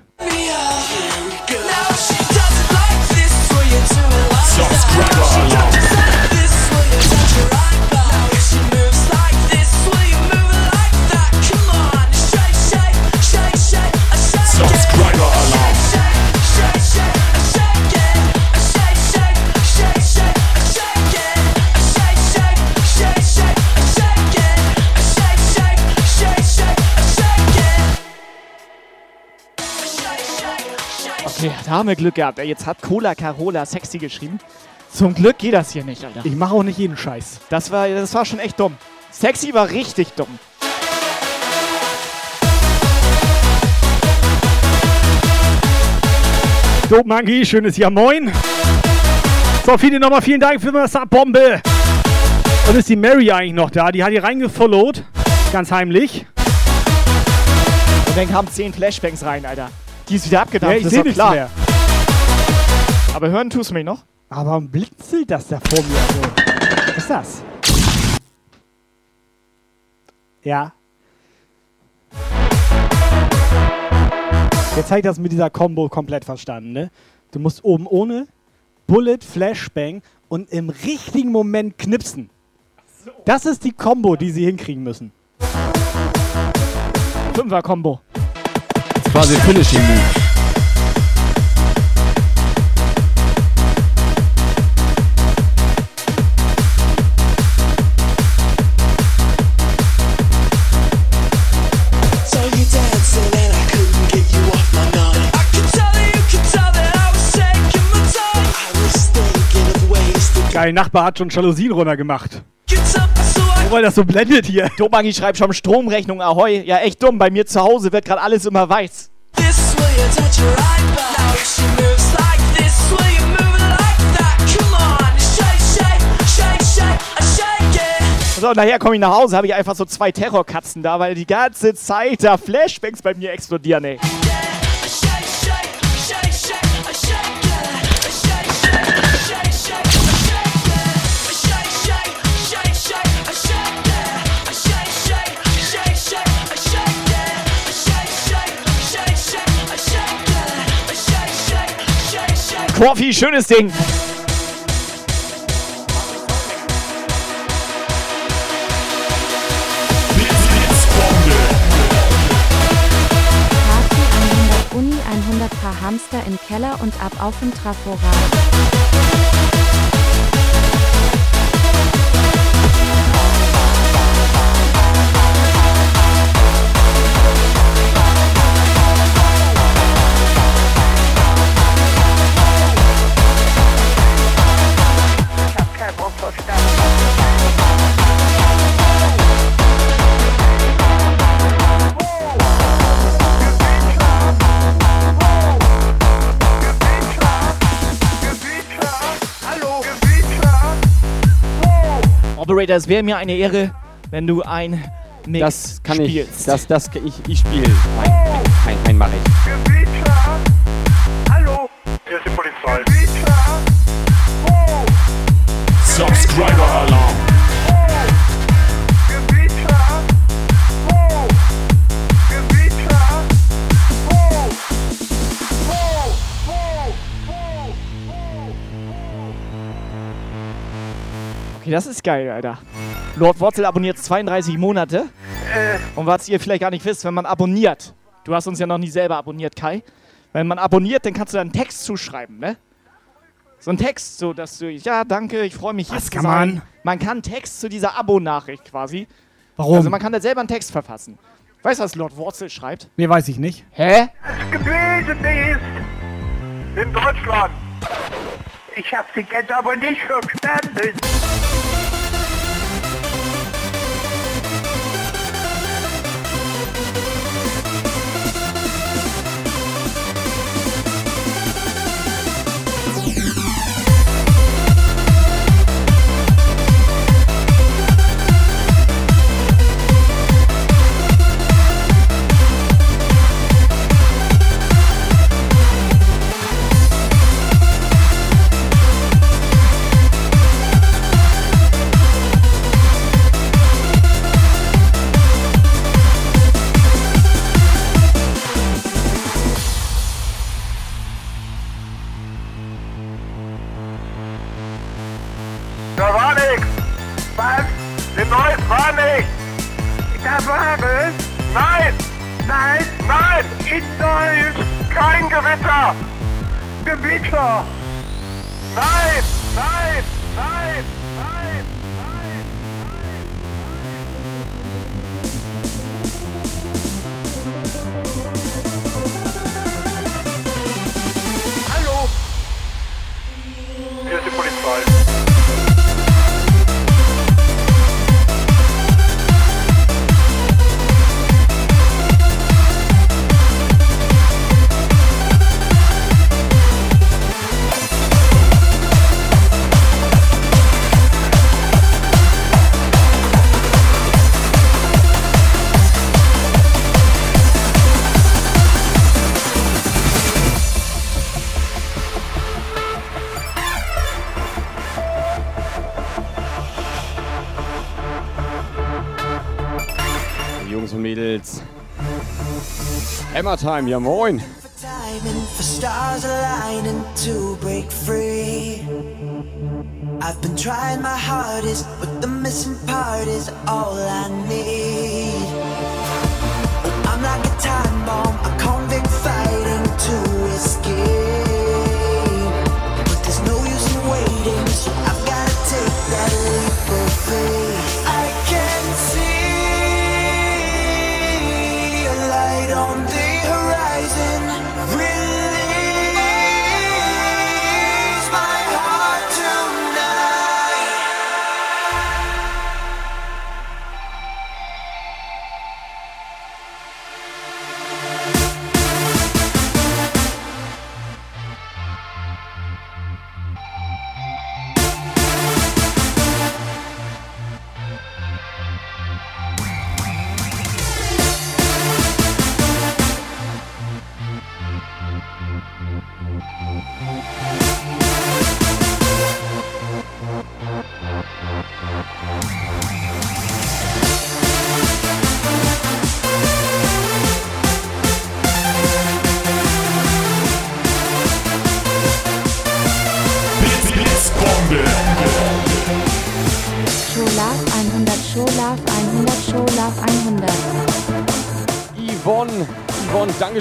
Okay, da haben wir Glück gehabt. Jetzt hat Cola Carola sexy geschrieben. Zum Glück geht das hier nicht, Alter. Ich mache auch nicht jeden Scheiß. Das war, das war schon echt dumm. Sexy war richtig dumm. Dope Monkey, schönes Jahr moin. So, viele nochmal vielen Dank für die Sub-Bombe. Und ist die Mary eigentlich noch da? Die hat hier reingefollowt. Ganz heimlich. Und dann kamen 10 Flashbangs rein, Alter. Die ist wieder abgedampft, Ja, ich ist sehe doch klar. mehr. Aber hören tust du mich noch? Aber warum blitzelt das da vor mir so? Was ist das? Ja. Jetzt habe ich das mit dieser Combo komplett verstanden, ne? Du musst oben ohne Bullet, Flashbang und im richtigen Moment knipsen. Das ist die Combo, die sie hinkriegen müssen. Fünfer-Kombo. Quasi Finishing Move. Geil, Nachbar hat schon Jalousien runtergemacht. Wobei das so blendet hier. Domangi schreibt schon Stromrechnung, ahoi. Ja, echt dumm. Bei mir zu Hause wird gerade alles immer weiß. this will you touch your eyebrow. Now she moves like this, will you move it like that? Come on, shake, shake, shake, shake, shake it. So, und nachher komme ich nach Hause, habe ich einfach so zwei Terrorkatzen da, weil die ganze Zeit da Flashbangs bei mir explodieren, ey. Shake, Coffee, schönes Ding. Party 100 Uni 100 Paar Hamster im Keller und ab auf den Traforad. Operator, es wäre mir eine Ehre, wenn du ein Mix Das kann spielst. ich. Das, das, ich, ich spiele. Ein, ein, ein mache ich. Hallo, hier ist die Polizei. Subscriber Okay, das ist geil, Alter. Lord Wurzel abonniert 32 Monate. Und was ihr vielleicht gar nicht wisst, wenn man abonniert, du hast uns ja noch nie selber abonniert, Kai. Wenn man abonniert, dann kannst du da einen Text zuschreiben, ne? So ein Text, so dass du, ja, danke, ich freue mich hier Was zu kann sein. man? Man kann Text zu dieser Abo-Nachricht quasi. Warum? Also man kann da selber einen Text verfassen. Weißt du, was Lord Wurzel schreibt? Nee, weiß ich nicht. Hä? gewesen ist in Deutschland. Ich hab sie jetzt aber nicht verstanden. Was? Den Neues war nix. Da war? Nein. Nein. Nein. In Neues kein Gewitter. Gewitter. Nein. Nein. Nein. Nein. Hammer Time, ja moin. for stars aligning to break free. I've been trying my hardest, but the missing part is all I need.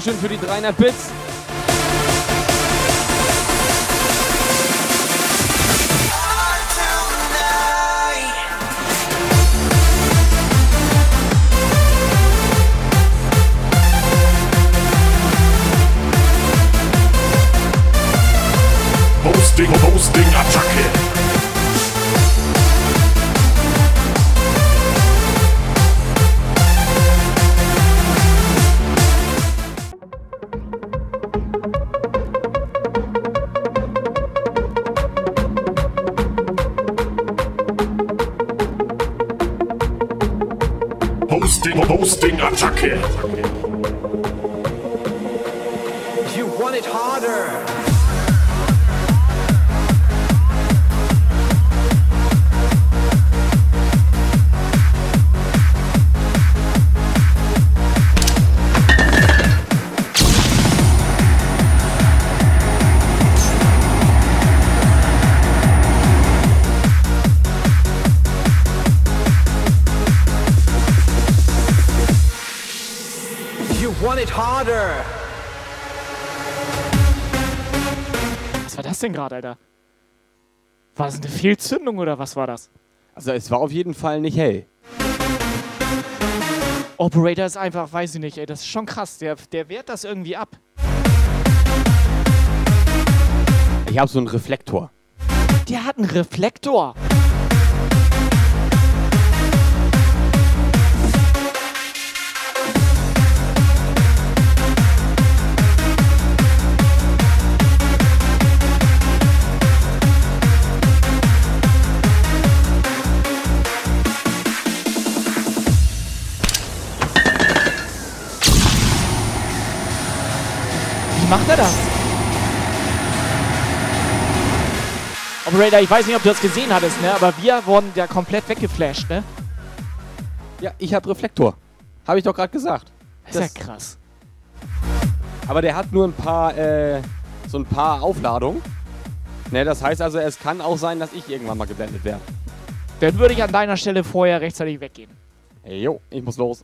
Dankeschön für die 300 Bits. 15 Grad, Alter. War das eine hm. Fehlzündung oder was war das? Also es war auf jeden Fall nicht hell. Operator ist einfach, weiß ich nicht, ey, das ist schon krass. Der, der wehrt das irgendwie ab. Ich habe so einen Reflektor. Der hat einen Reflektor. Macht er das? Operator, ich weiß nicht, ob du das gesehen hattest, ne? Aber wir wurden ja komplett weggeflasht, ne? Ja, ich habe Reflektor. Habe ich doch gerade gesagt. Das ist ja krass. Aber der hat nur ein paar, äh, so ein paar Aufladungen. Ne, das heißt also, es kann auch sein, dass ich irgendwann mal geblendet werde. Dann würde ich an deiner Stelle vorher rechtzeitig weggehen. Jo, ich muss los.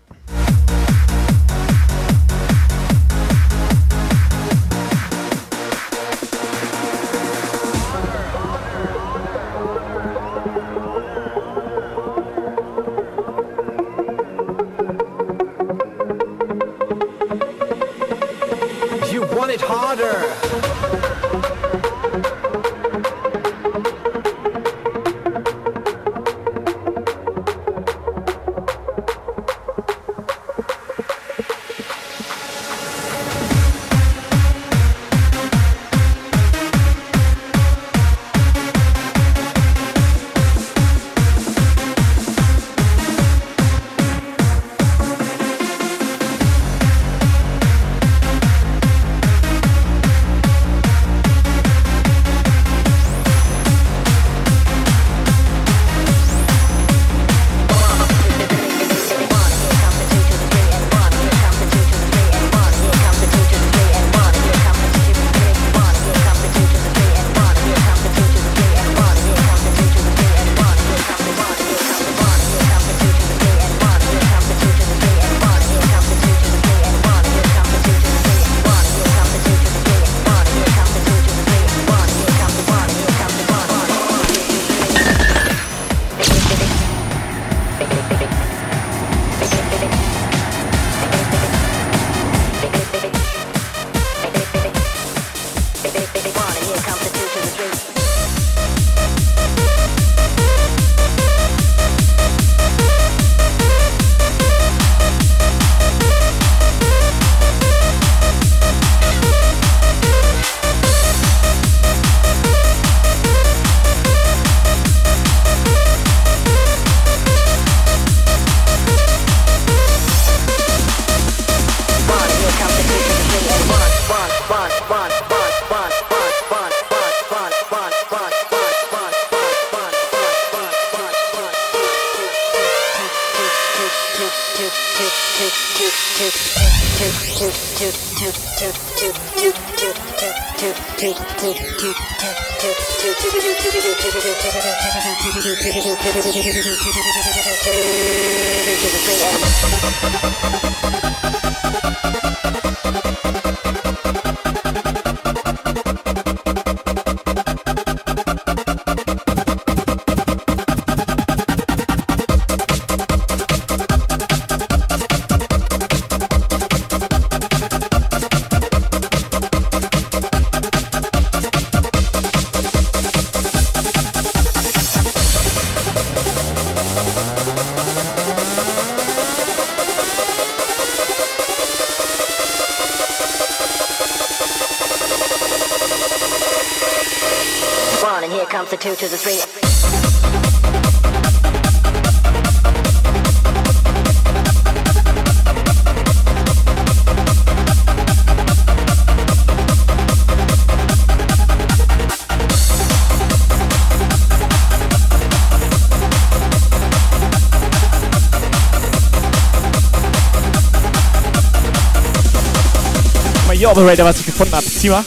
Operator, was ich gefunden habe. Zieh mal.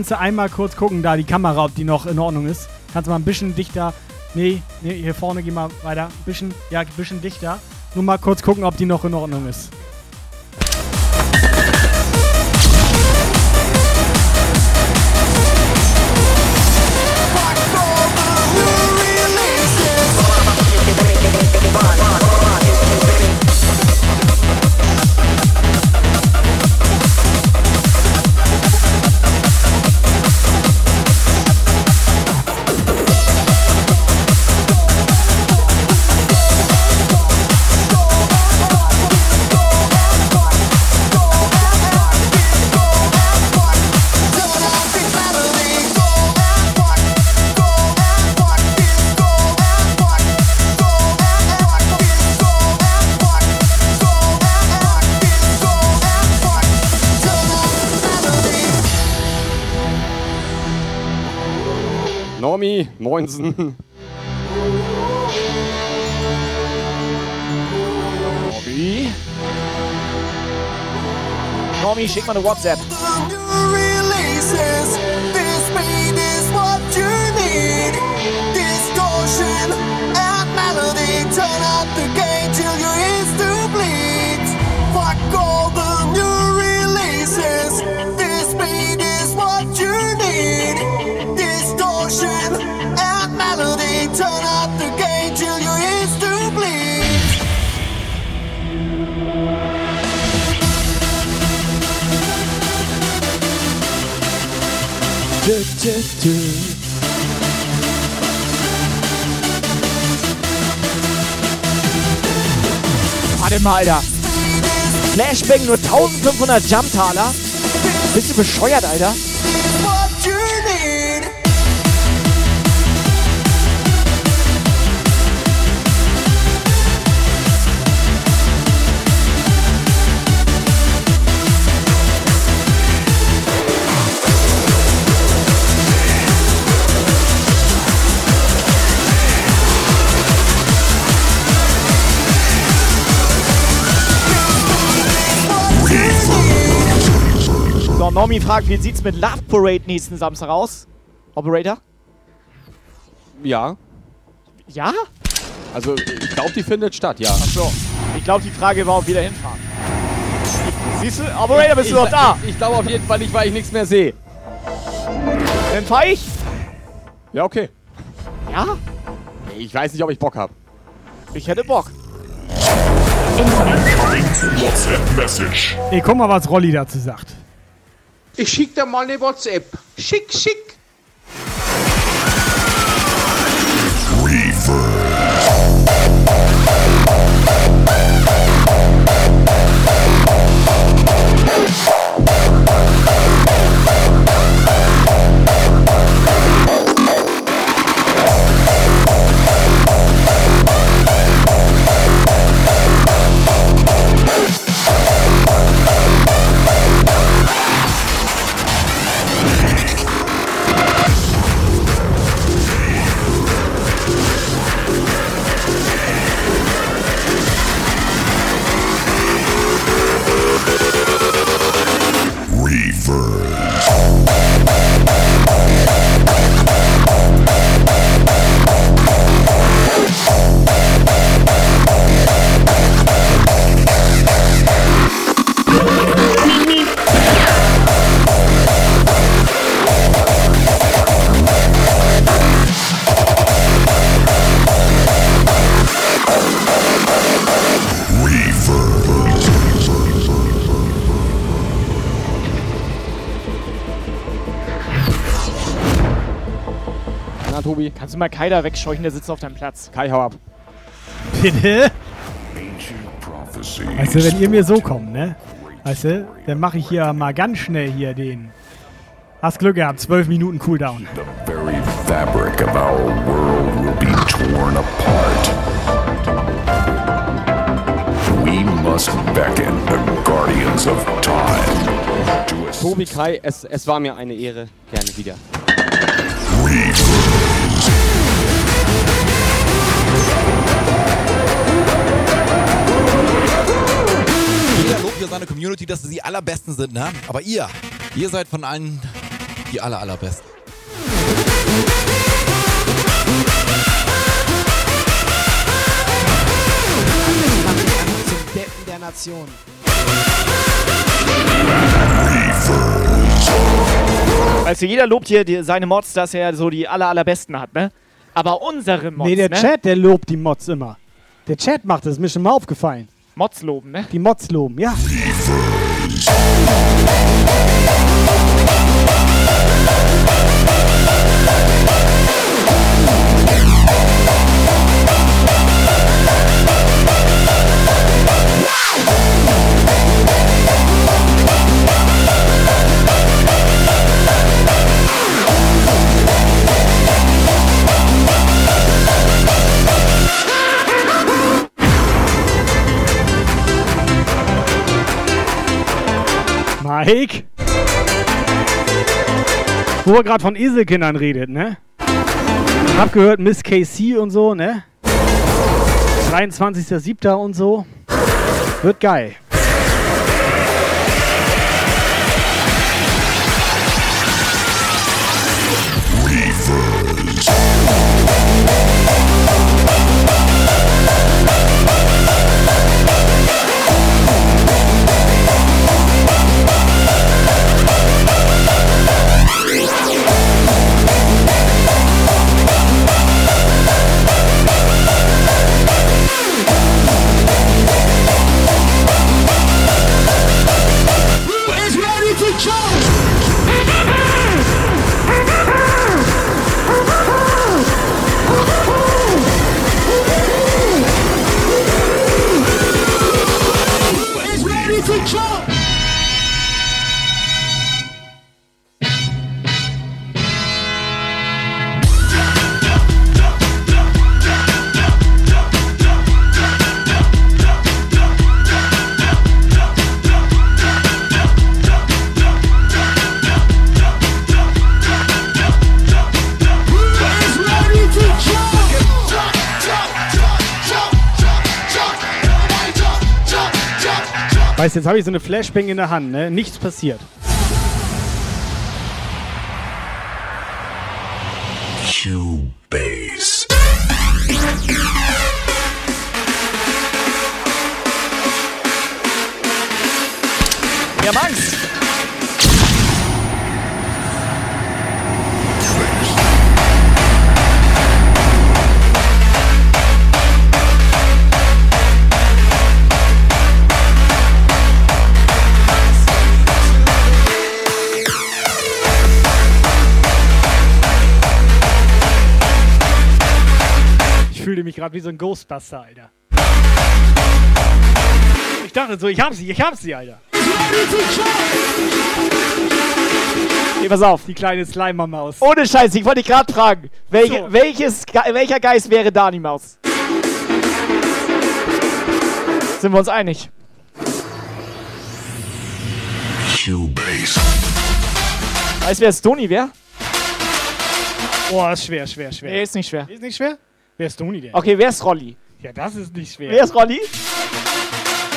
Kannst du einmal kurz gucken, da die Kamera, ob die noch in Ordnung ist? Kannst du mal ein bisschen dichter. Nee, nee, hier vorne geh mal weiter. Bisschen, ja, ein bisschen dichter. Nur mal kurz gucken, ob die noch in Ordnung ist. Moinsen. Normi, schick mal eine WhatsApp. Warte mal, Alter. Flashbang nur 1500 Jumptaler? Bist du bescheuert, Alter? So, Normi fragt, wie sieht's mit Love Parade nächsten Samstag aus? Operator? Ja. Ja? Also, ich glaube, die findet statt, ja. Achso. Ich glaube, die Frage war, ob wir da hinfahren. Siehst du? Operator, bist du Ich- noch da? Ich glaube auf jeden Fall nicht, weil ich nichts mehr sehe. Dann fahr ich. Ja, okay. Ja? Ich weiß nicht, ob ich Bock habe. Ich hätte Bock. WhatsApp-Message. Ey, guck mal, was Rolli dazu sagt. Ich schick dir mal eine WhatsApp. Schick, schick. Na, Kannst du mal Kai da wegscheuchen, der sitzt auf deinem Platz. Kai, hau ab. Bitte? Weißt du, wenn ihr mir so kommt, ne? Weißt du, dann mache ich hier mal ganz schnell hier den. Hast Glück gehabt, 12 Minuten Cooldown. Very fabric of our world will be torn apart. We must beckon the guardians of time to us. Tobi, Kai, es, es war mir eine Ehre. Gerne wieder. Jeder ja seine Community, dass sie die allerbesten sind, ne? Aber ihr, ihr seid von allen die aller, allerbesten. Zum Deppen der Nation. Weißt du, jeder lobt hier die, seine Mods, dass er so die aller, allerbesten hat, ne? Aber unsere Mods, nee, der ne? Chat, der lobt die Mods immer. Der Chat macht das, ist mir schon mal aufgefallen. Mods loben, ne? Die Mods loben, ja. Mike? Wo er gerade von Eselkindern redet, ne? Hab gehört, Miss KC und so, ne? 23.07. und so. Wird geil. Jetzt habe ich so eine Flashbang in der Hand, ne? Nichts passiert. Cubase. Wir haben mich gerade wie so ein Ghostbuster, Alter. Ich dachte so, ich hab sie, ich hab sie, Alter. Okay, pass auf. Die kleine Slimer-Maus. Ohne Scheiß, ich wollte dich gerade fragen. Welche, So. welches, welcher Geist wäre Dani Maus? Sind wir uns einig? Cubase. Weißt du, wer Stony wäre? Oh, ist schwer, schwer, schwer. Nee, ist nicht schwer. Ist nicht schwer? Wer ist Toni denn? Okay, wer ist Rolli? Ja, das ist nicht schwer. Wer ist Rolli?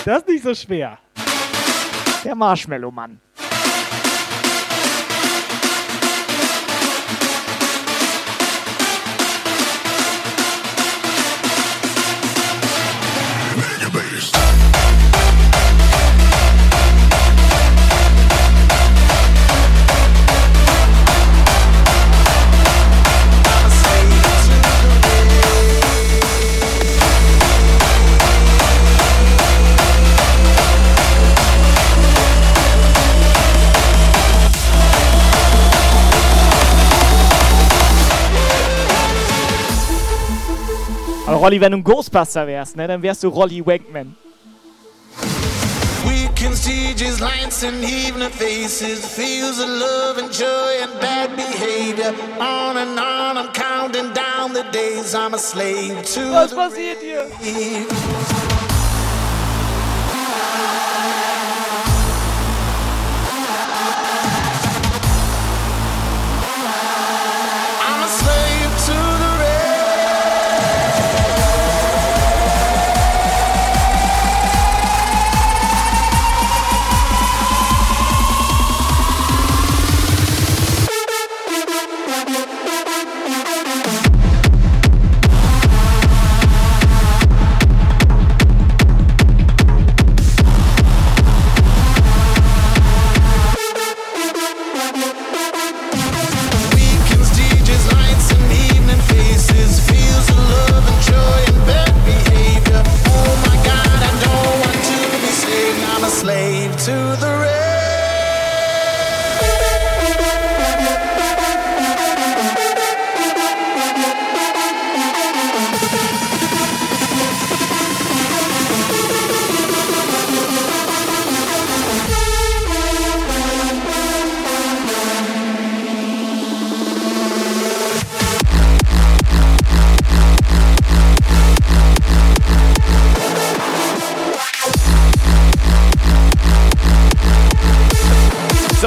Das ist nicht so schwer. Der Marshmallow-Mann. Rolli, wenn du ein Ghostbuster wärst, ne, dann wärst du Rolli Wankman. We can see just lights and evening faces, feels of love and joy and bad behavior. On and on, I'm counting down the days. I'm a slave to Was passiert hier?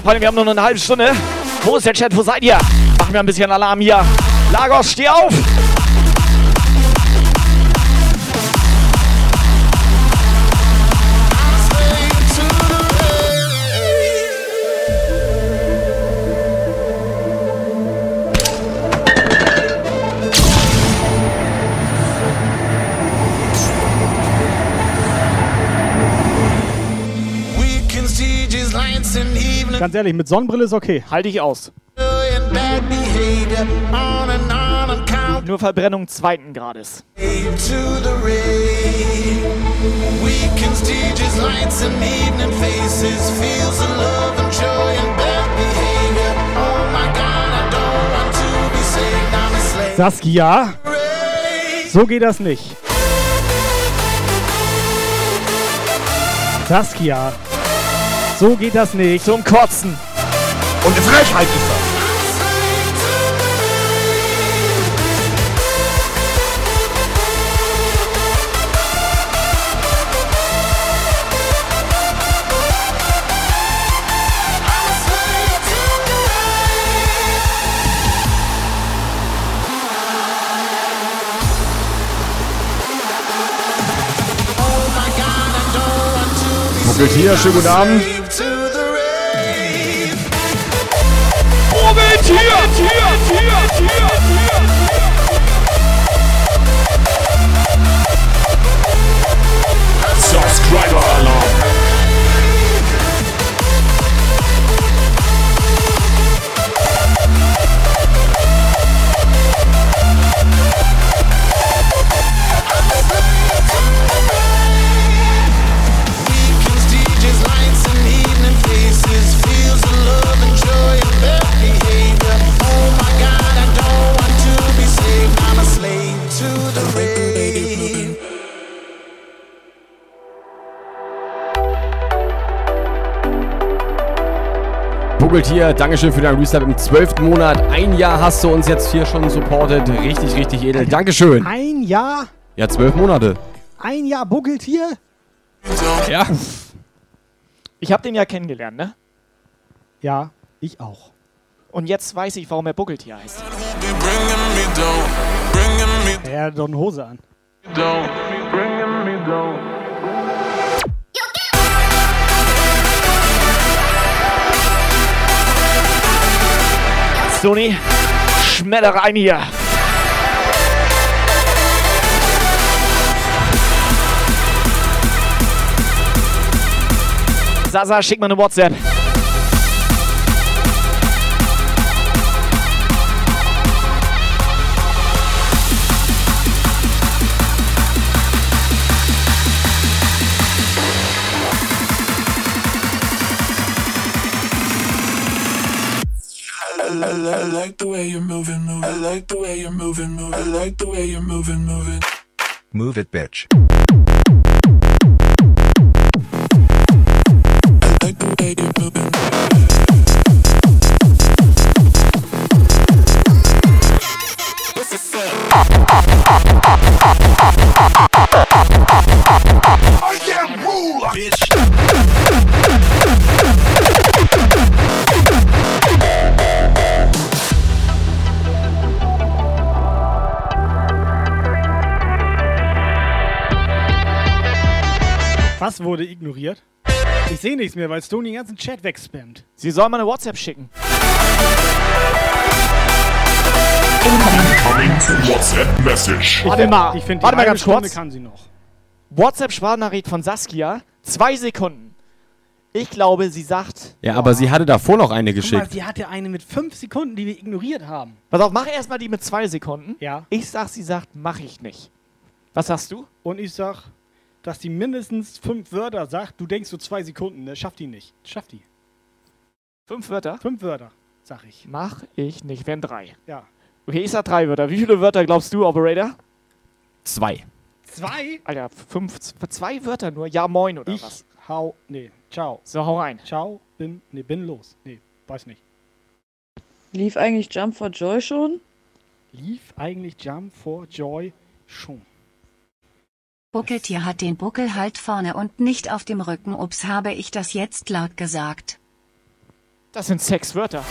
Freunde, wir haben nur noch eine halbe Stunde. Wo ist der Chat? Wo seid ihr? Machen wir ein bisschen Alarm hier. Lagos, steh auf! Ganz ehrlich, mit Sonnenbrille ist okay. Halte ich aus. Nur Verbrennung zweiten Grades. Saskia, so geht das nicht. Saskia, so geht das nicht. Zum Kotzen. Und eine Frechheit ist das. Muckelt hier, schönen guten Abend. Moment hier, hier, hier, hier, hier. Subscriber Alarm. Vogeltier, Dankeschön für deinen Restart im 12. Monat. Ein Jahr hast du uns jetzt hier schon supportet. Richtig, richtig edel. Dankeschön. Ein Jahr, Ja, zwölf Monate. ein Jahr Buckeltier? Ja. Ich habe den ja kennengelernt, ne? Ja, ich auch. Und jetzt weiß ich, warum er Buckeltier heißt. Er hat doch eine Hose an. Sony, schmetter rein hier. Sasa, schick mal eine WhatsApp. I, I, I like the way you're moving, moving. I like the way you're moving, moving. I like the way you're moving, moving. Move it, bitch. I like the way you're moving. Wurde ignoriert? Ich sehe nichts mehr, weil Stone den ganzen Chat wegspammt. Sie soll mal eine WhatsApp schicken. WhatsApp Message. Warte mal, Ich finde, warte mal eine ganz Stunde kurz. kann sie noch. WhatsApp-Sprachnachricht von Saskia. Zwei Sekunden. Ich glaube, sie sagt. Ja, aber sie hatte davor noch eine mal, geschickt. sie hatte eine mit fünf Sekunden, die wir ignoriert haben. Pass auf, mach erstmal die mit zwei Sekunden. Ja. Ich sag, sie sagt, mach ich nicht. Was sagst du? Und ich sag, dass die mindestens fünf Wörter sagt. Du denkst so zwei Sekunden, ne? Schafft die nicht. Schafft die. Fünf Wörter? Fünf Wörter, sag ich. Mach ich nicht. Wären drei. Ja. Okay, ich sag drei Wörter. Wie viele Wörter glaubst du, Operator? Zwei. Zwei? Alter, fünf, zwei Wörter nur. Ja, moin oder Ich was? hau, nee, ciao. So, hau rein. Ciao, bin, nee, bin los. Nee, weiß nicht. Lief eigentlich Jump for Joy schon? Lief eigentlich Jump for Joy schon. Buckeltier hat den Buckel halt vorne und nicht auf dem Rücken. Ups, habe ich das jetzt laut gesagt. Das sind sechs Wörter.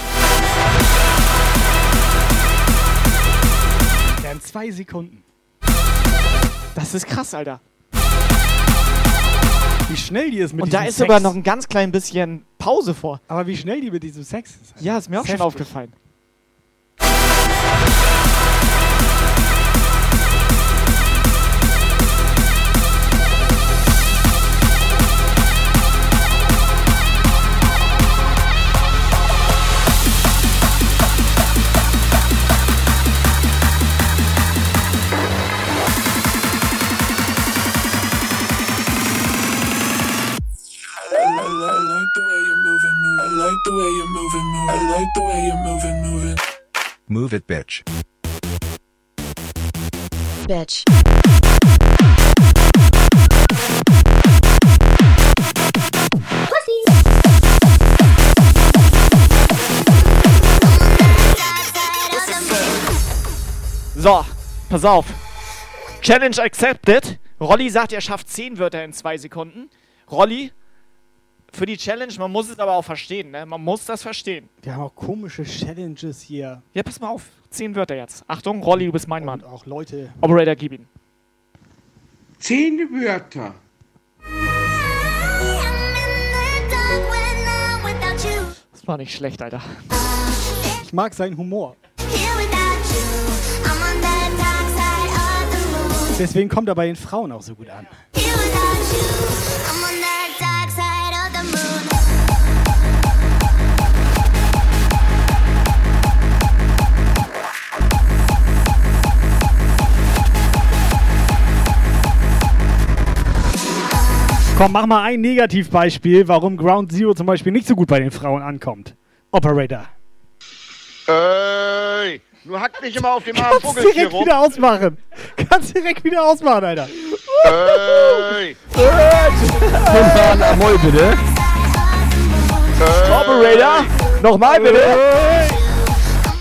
In zwei Sekunden. Das ist krass, Alter. Wie schnell die ist mit Und da diesem ist sogar Sex. noch ein ganz klein bisschen Pause vor. Aber wie schnell die mit diesem Sex ist. Ja, ist mir auch schon heftig. aufgefallen. Way you're moving, moving. I like the way you're moving, moving. Move it, bitch. Bitch. So, pass auf. Challenge accepted. Rolli sagt, er schafft 10 Wörter in zwei Sekunden. Rolli, für die Challenge, man muss es aber auch verstehen, ne? Man muss das verstehen. Wir haben auch komische Challenges hier. Ja, pass mal auf. 10 Wörter jetzt. Achtung, Rolli, du bist mein Mann. Und auch Leute. Operator, gib ihn. Zehn Wörter. Das war nicht schlecht, Alter. Ich mag seinen Humor. Deswegen kommt er bei den Frauen auch so gut an. Komm, mach mal ein Negativbeispiel, warum Ground Zero zum Beispiel nicht so gut bei den Frauen ankommt. Operator. Ey, du hack nicht immer auf dem armen Kannst direkt rum. wieder ausmachen. Kannst direkt wieder ausmachen, Alter. Ey, Fünfmal Amol, bitte. Operator, Nochmal bitte.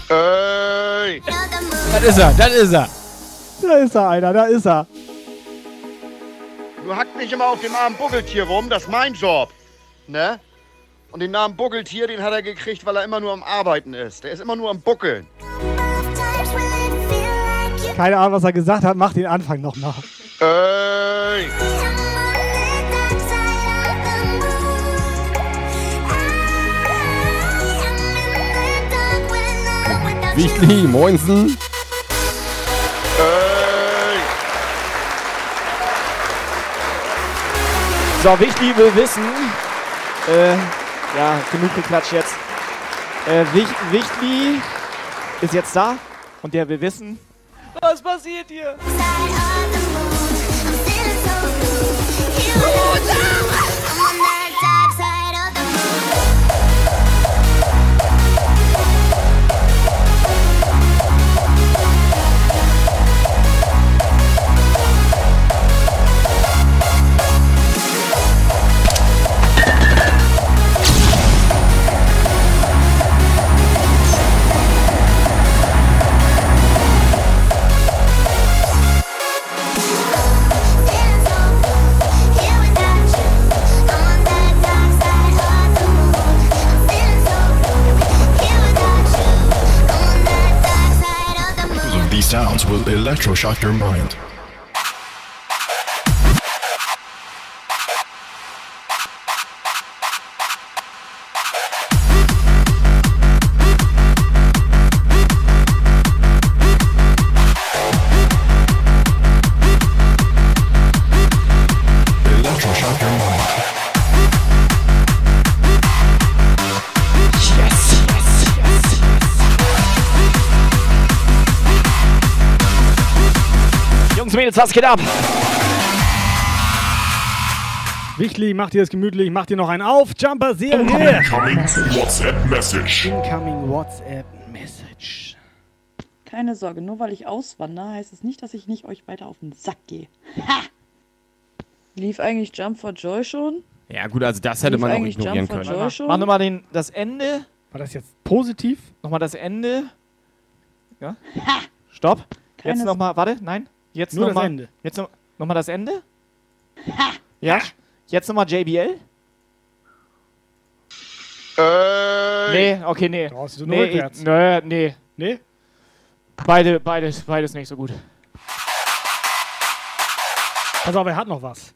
Ey. Das ist er, das ist er. Da ist er, einer, da ist er. Du hackt nicht immer auf dem armen Buckeltier rum, das ist mein Job. Ne? Und den Namen Buckeltier, den hat er gekriegt, weil er immer nur am Arbeiten ist. Der ist immer nur am Buckeln. Keine Ahnung, was er gesagt hat. Mach den Anfang nochmal. Ey. Wichtig, moinsen. So, wichtig, will wissen. Äh, ja, genug geklatscht jetzt. Äh, Wich, Wichtli ist jetzt da und der will wissen. Was passiert hier? These sounds will electroshock your mind. Mädels, was geht ab? Wichtig, mach dir das gemütlich, mach dir noch einen auf. Jumper Serie. Incoming WhatsApp Message. Incoming WhatsApp Message. Keine Sorge, nur weil ich auswandere, heißt es nicht, dass ich nicht euch weiter auf den Sack gehe. Ha! Lief eigentlich Jump for Joy schon? Ja, gut, also das hätte Lief man auch eigentlich ignorieren können. Joy schon? Mach nochmal den, das Ende. War das jetzt positiv? Nochmal das Ende. Ja. Stopp. Keine Jetzt nochmal, warte, nein. Jetzt Nur das nochmal. Ende. Jetzt noch, nochmal das Ende. Ja. Jetzt nochmal JBL. Ey. Nee, okay, nee. Brauchst du nur nee, rückwärts. ich- nee, nee. Nee? Beide, beides, beides nicht so gut. Pass auf, er hat noch was.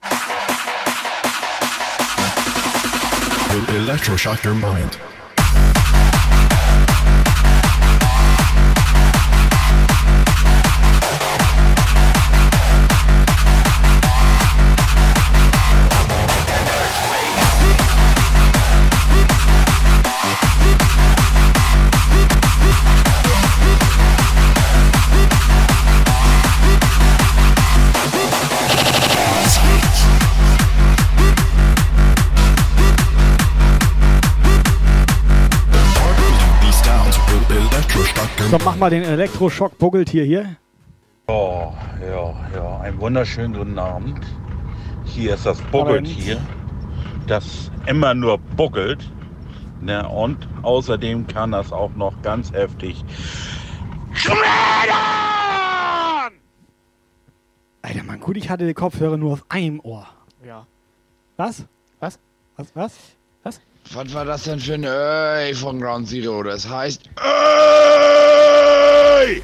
Will electroshock your mind. So, mach mal den Elektroschock-Buckeltier hier. Oh, ja, ja, einen wunderschönen guten Abend. Hier ist das Buckeltier, das immer nur buckelt. Ne, und außerdem kann das auch noch ganz heftig. Alter, Mann, gut, ich hatte die Kopfhörer nur auf einem Ohr. Ja. Was? Was? Was? Was? Was? War das denn für ein Ey von Ground Zero? Das heißt Ey!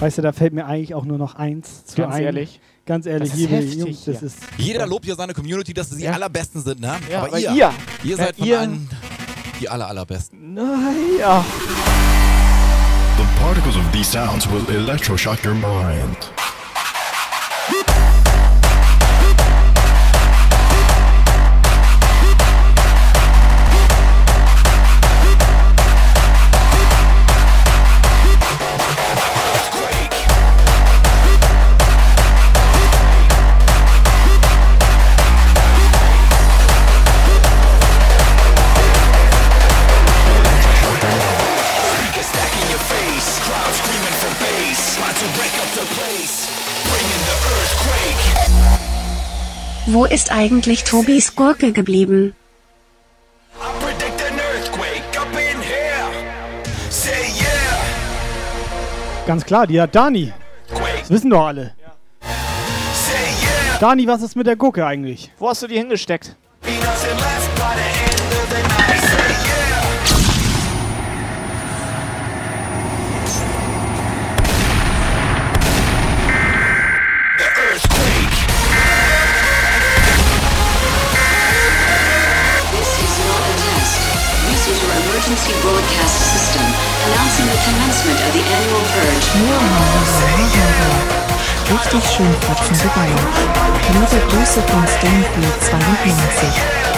Weißt du, da fällt mir eigentlich auch nur noch eins zu Ganz ein. ehrlich? Ganz ehrlich, Das ist heftig Jungs, das ist. Jeder lobt ja seine Community, dass sie die allerbesten sind, ne? Ja, aber ihr, ihr- ihr ja, seid von ihr- allen die aller, allerbesten. Naja. The particles of these sounds will electroshock your mind. Wo ist eigentlich Tobis Gurke geblieben? Ganz klar, die hat Dani. Das wissen doch alle. Dani, was ist mit der Gurke eigentlich? Wo hast du die hingesteckt? Commencement of the annual purge. Richtig schön Fotzen geballert. Liebe Grüße von Stonefield 92.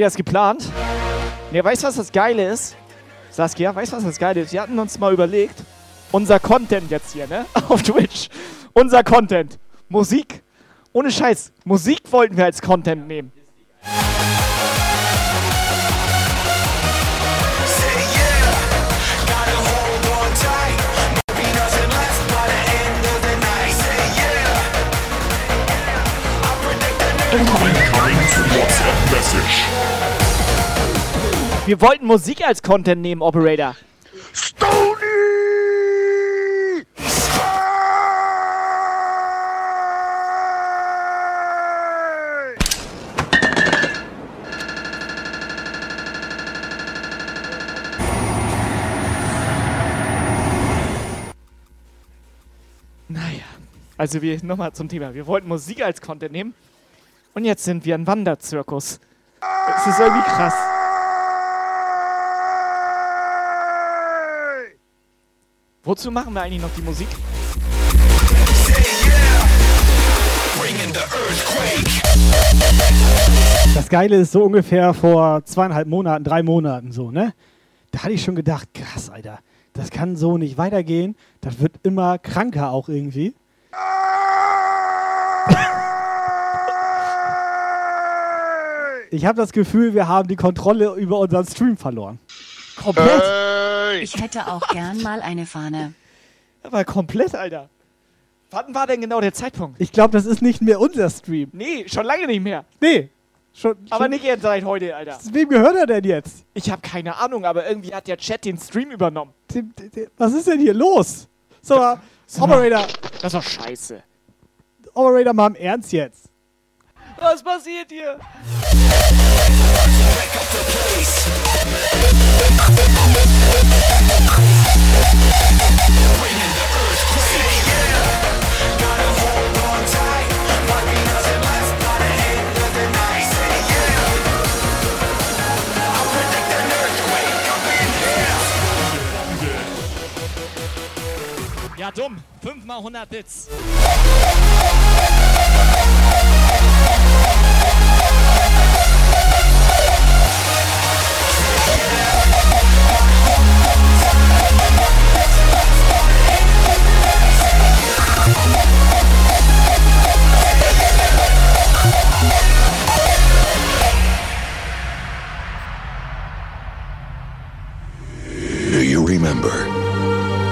ihr das geplant? Ne, weißt du, was das Geile ist? Saskia, weißt du, was das Geile ist? Wir hatten uns mal überlegt, unser Content jetzt hier, ne? Auf Twitch. Unser Content. Musik. Ohne Scheiß. Musik wollten wir als Content nehmen. Incoming WhatsApp Message. Wir wollten Musik als Content nehmen, Operator. Naja, also wir nochmal zum Thema. Wir wollten Musik als Content nehmen und jetzt sind wir ein Wanderzirkus. Das ist irgendwie krass. Wozu machen wir eigentlich noch die Musik? Das Geile ist so ungefähr vor zweieinhalb Monaten, drei Monaten so, ne? Da hatte ich schon gedacht, krass, Alter, das kann so nicht weitergehen. Das wird immer kranker auch irgendwie. Ich habe das Gefühl, wir haben die Kontrolle über unseren Stream verloren. Komplett. Ich hätte auch gern mal eine Fahne. Aber komplett, Alter. Wann war denn genau der Zeitpunkt? Ich glaube, das ist nicht mehr unser Stream. Nee, schon lange nicht mehr. Nee. Schon, Aber schon, nicht jetzt seit heute, Alter. Wem gehört er denn jetzt? Ich habe keine Ahnung, aber irgendwie hat der Chat den Stream übernommen. Was ist denn hier los? So, mal, Operator, Das ist doch scheiße. Operator, mal im Ernst jetzt. Was passiert hier? Ja, dumm. 5 mal 100 Bits. Remember,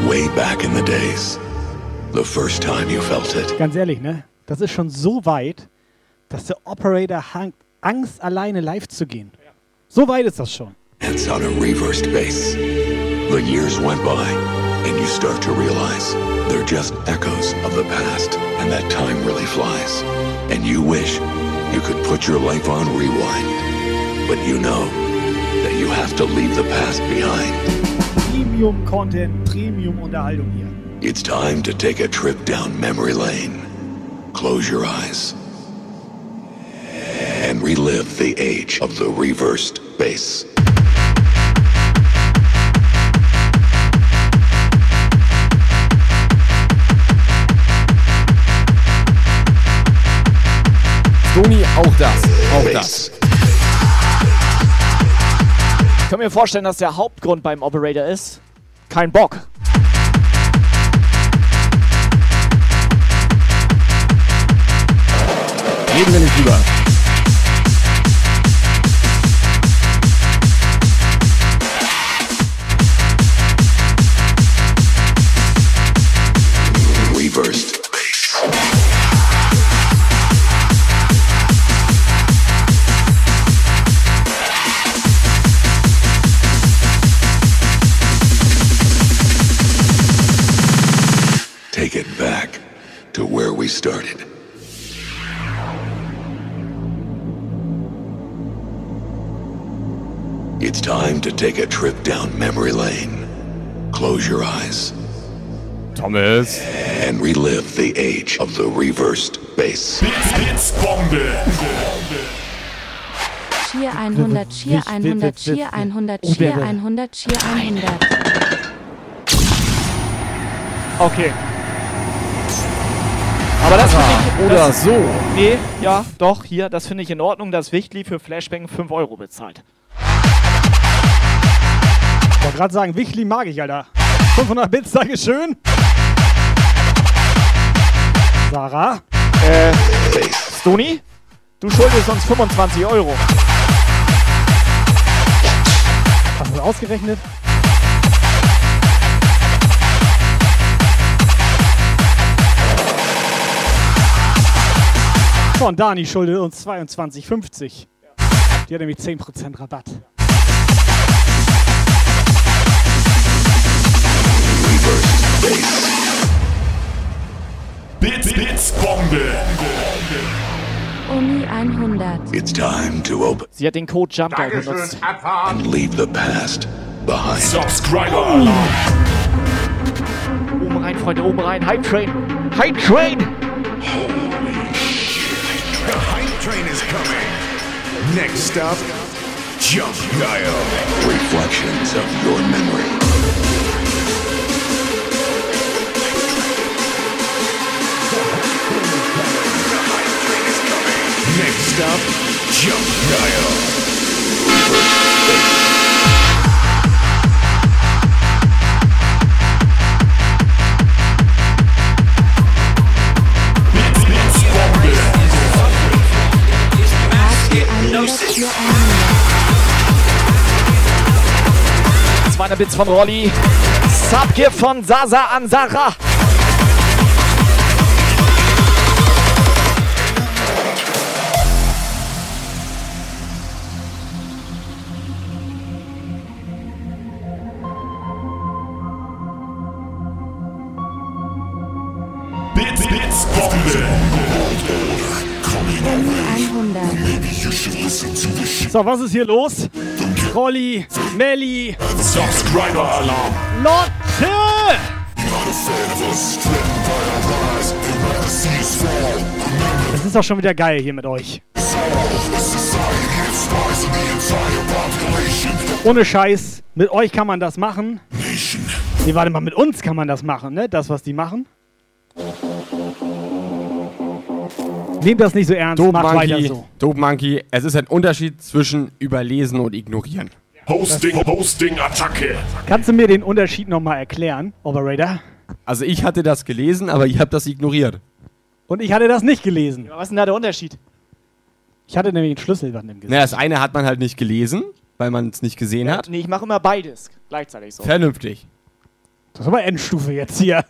way back in the days, the first time you felt it? Ganz ehrlich, ne? Das ist schon so weit, dass der Operator hat Angst, alleine live zu gehen. So weit ist das schon. It's on a reversed bass. The years went by, and you start to realize they're just echoes of the past, and that time really flies. And you wish you could put your life on rewind, but you know that you have to leave the past behind. Premium Content, Premium Unterhaltung hier. It's time to take a trip down memory lane. Close your eyes and relive the age of the reversed bass. Toni, auch das, auch das. Ich kann mir vorstellen, dass der Hauptgrund beim Operator ist, kein Bock. Reden wir nicht Close your eyes. Thomas. And relive the age of the reversed bass. Blitzbombe. Cheer 100, Cheer 100, Cheer 100, Cheer 100, Cheer 100. Okay. Aber das finde ich. Oder das, so. Nee, ja, doch, hier, das finde ich in Ordnung, dass Wichtli für Flashbang 5 Euro bezahlt. Ich wollte gerade sagen, Wichli mag ich, Alter. 500 Bits, Dankeschön. Sarah. Äh, Stoni, du schuldest uns 25 Euro. Hast du ausgerechnet? So, und Dani schuldet uns 22,50. Die hat nämlich 10% Rabatt. Blitz, Blitzbombe. Uni 100. It's time to open Sie hat den Code JUMPGUY benutzt. and leave the past behind. Subscriber Alarm. Oben rein, Freunde, oben rein. Hype Train. Hype Train. The hype train is coming. Next stop, Jump Dial. Reflections of your memory. Next stop, Jump Dial. Cheer 100. 200 Bits von Rolli. Subgift von Sasa an Sarah. So, was ist hier los? Rolli, Melli, Subscriber Alarm. Lotte! Das ist doch schon wieder geil hier mit euch. Ohne Scheiß, mit euch kann man das machen. Nee, warte mal, mit uns kann man das machen, ne? Das, was die machen. Nehmt das nicht so ernst, Dope macht weiter Monkey, so. Dope Monkey, es ist ein Unterschied zwischen überlesen und ignorieren. Hosting, Hosting, Attacke. Kannst du mir den Unterschied nochmal erklären, Operator? Also ich hatte das gelesen, aber ich habe das ignoriert. Und ich hatte das nicht gelesen. Was ist denn da der Unterschied? Ich hatte nämlich einen Schlüssel dann im Gesicht. Na, das eine hat man halt nicht gelesen, weil man es nicht gesehen hat. Nee, ich mache immer beides gleichzeitig so. Vernünftig. Das ist aber Endstufe jetzt hier.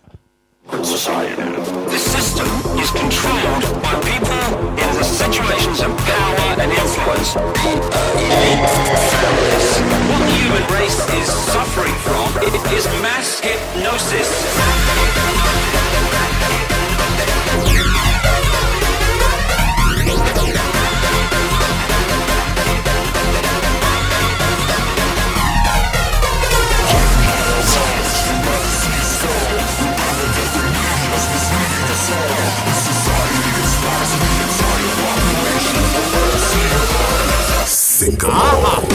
Society. The system is controlled by people in the situations of power and influence. What the human race is suffering from is mass hypnosis. Ага.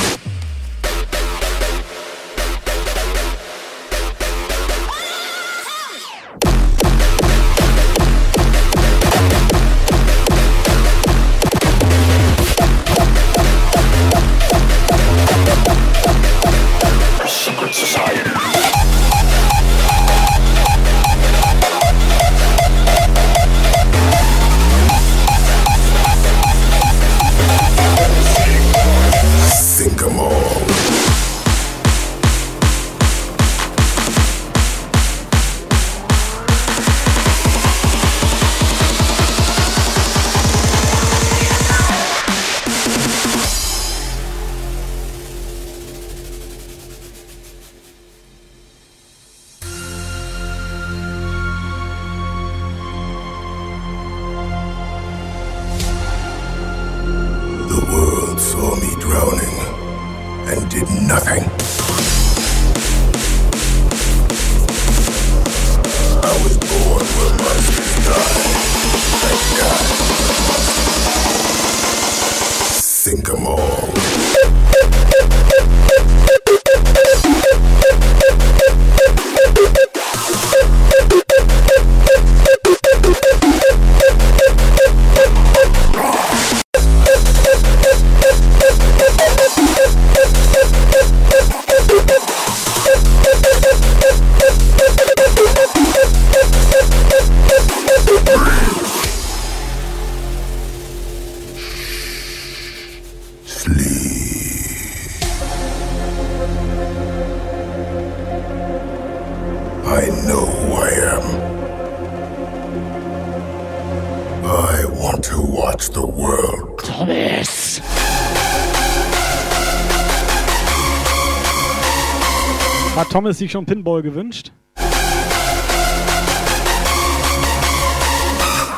Thomas sich schon Pinball gewünscht?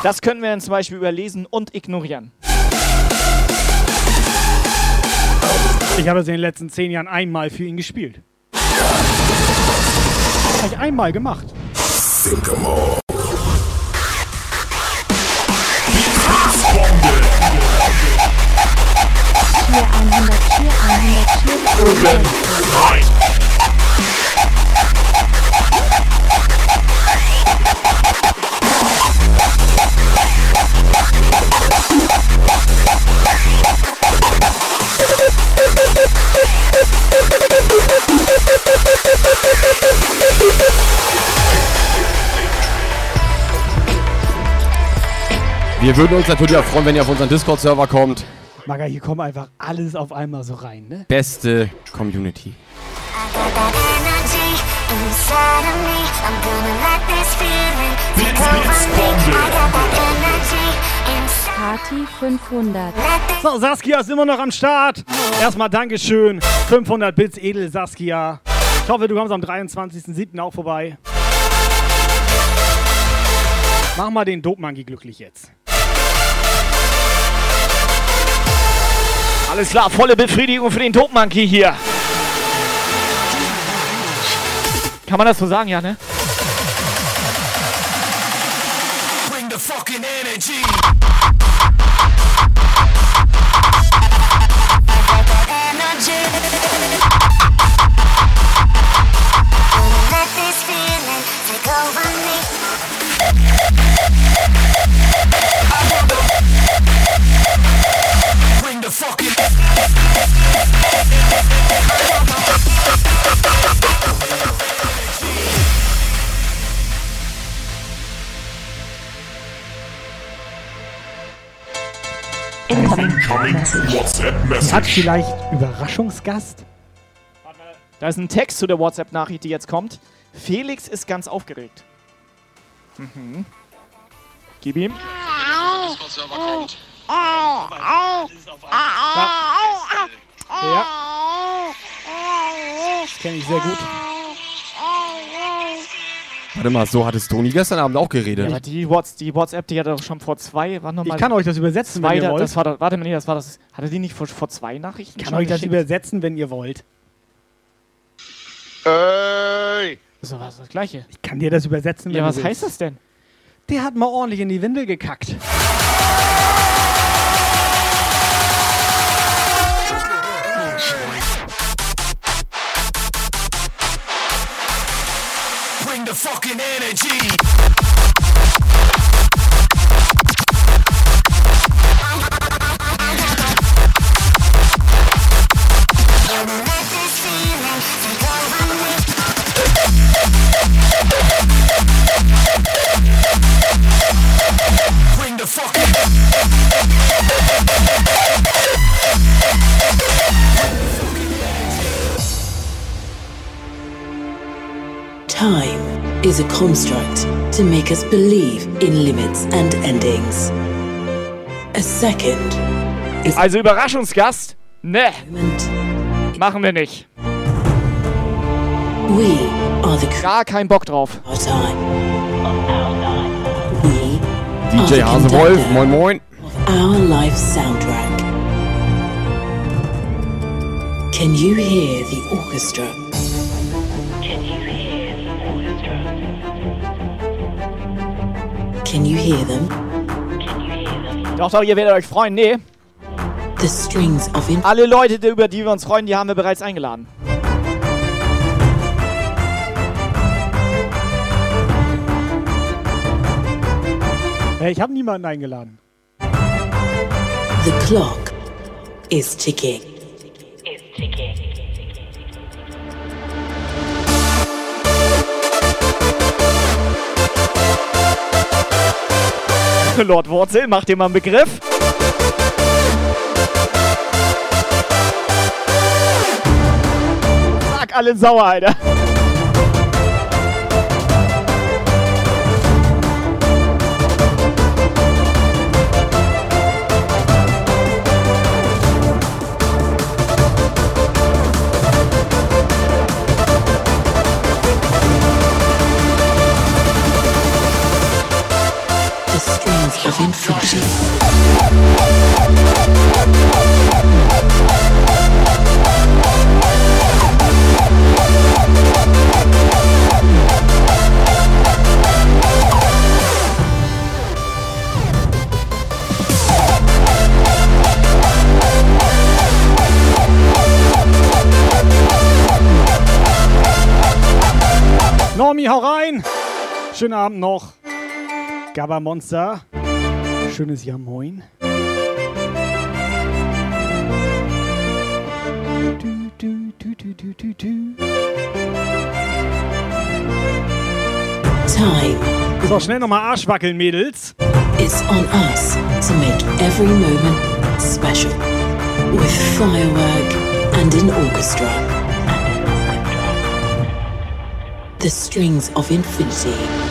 Das können wir dann zum Beispiel überlesen und ignorieren. Ich habe es in den letzten zehn Jahren einmal für ihn gespielt. Habe ich einmal gemacht. Sink Wir würden uns natürlich auch freuen, wenn ihr auf unseren Discord-Server kommt. Maga, hier kommt einfach alles auf einmal so rein, ne? Beste Community. Party 500. So, Saskia ist immer noch am Start. Erstmal Dankeschön. 500 Bits Edel Saskia. Ich hoffe, du kommst am 23.07. auch vorbei. Mach mal den Dope-Monkey glücklich jetzt. Alles klar, volle Befriedigung für den Dope Monkey hier. Kann man das so sagen, ja, ne? WhatsApp Hat vielleicht Überraschungsgast? Da ist ein Text zu der WhatsApp-Nachricht, die jetzt kommt. Felix ist ganz aufgeregt. Mhm. Gib ihm. Ja. Das kenne ich sehr gut. Warte mal, so hattest Toni gestern Abend auch geredet. Ja, die, Whats die WhatsApp, die hat er doch schon vor zwei, wann nochmal? Ich kann euch das übersetzen, wenn zwei, ihr da- wollt. Das war, warte mal, nee, das war das. Hatte die nicht vor, vor zwei Nachrichten? Ich kann schon euch das geschickt? übersetzen, wenn ihr wollt. Ey! Doch was das Gleiche. Ich kann dir das übersetzen, wenn Ja, du was willst. heißt das denn? Der hat mal ordentlich in die Windel gekackt. Fucking energy. Bring the fucking Time is a construct to make us believe in limits and endings. A second is Also Überraschungsgast? Ne. Machen wir nicht. we are the Gar kein Bock drauf. DJ Hasewolf, moin moin. our life soundtrack. Can you hear the orchestra? Can you hear them? Doch, doch, ihr werdet euch freuen. Nee. The strings of in Alle Leute, über die wir uns freuen, die haben wir bereits eingeladen. Hey, ich habe niemanden eingeladen. The clock is ticking. Lord Wurzel, macht dir mal einen Begriff. Sag alle sauer, Alter. Schönen Abend noch. Gabba Monster. Schönes Ja Moin. Du, du, du. Time So, schnell nochmal Arsch wackeln, Mädels. is on us to make every moment special with firework and an orchestra. The strings of infinity.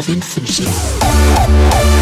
Of infinity.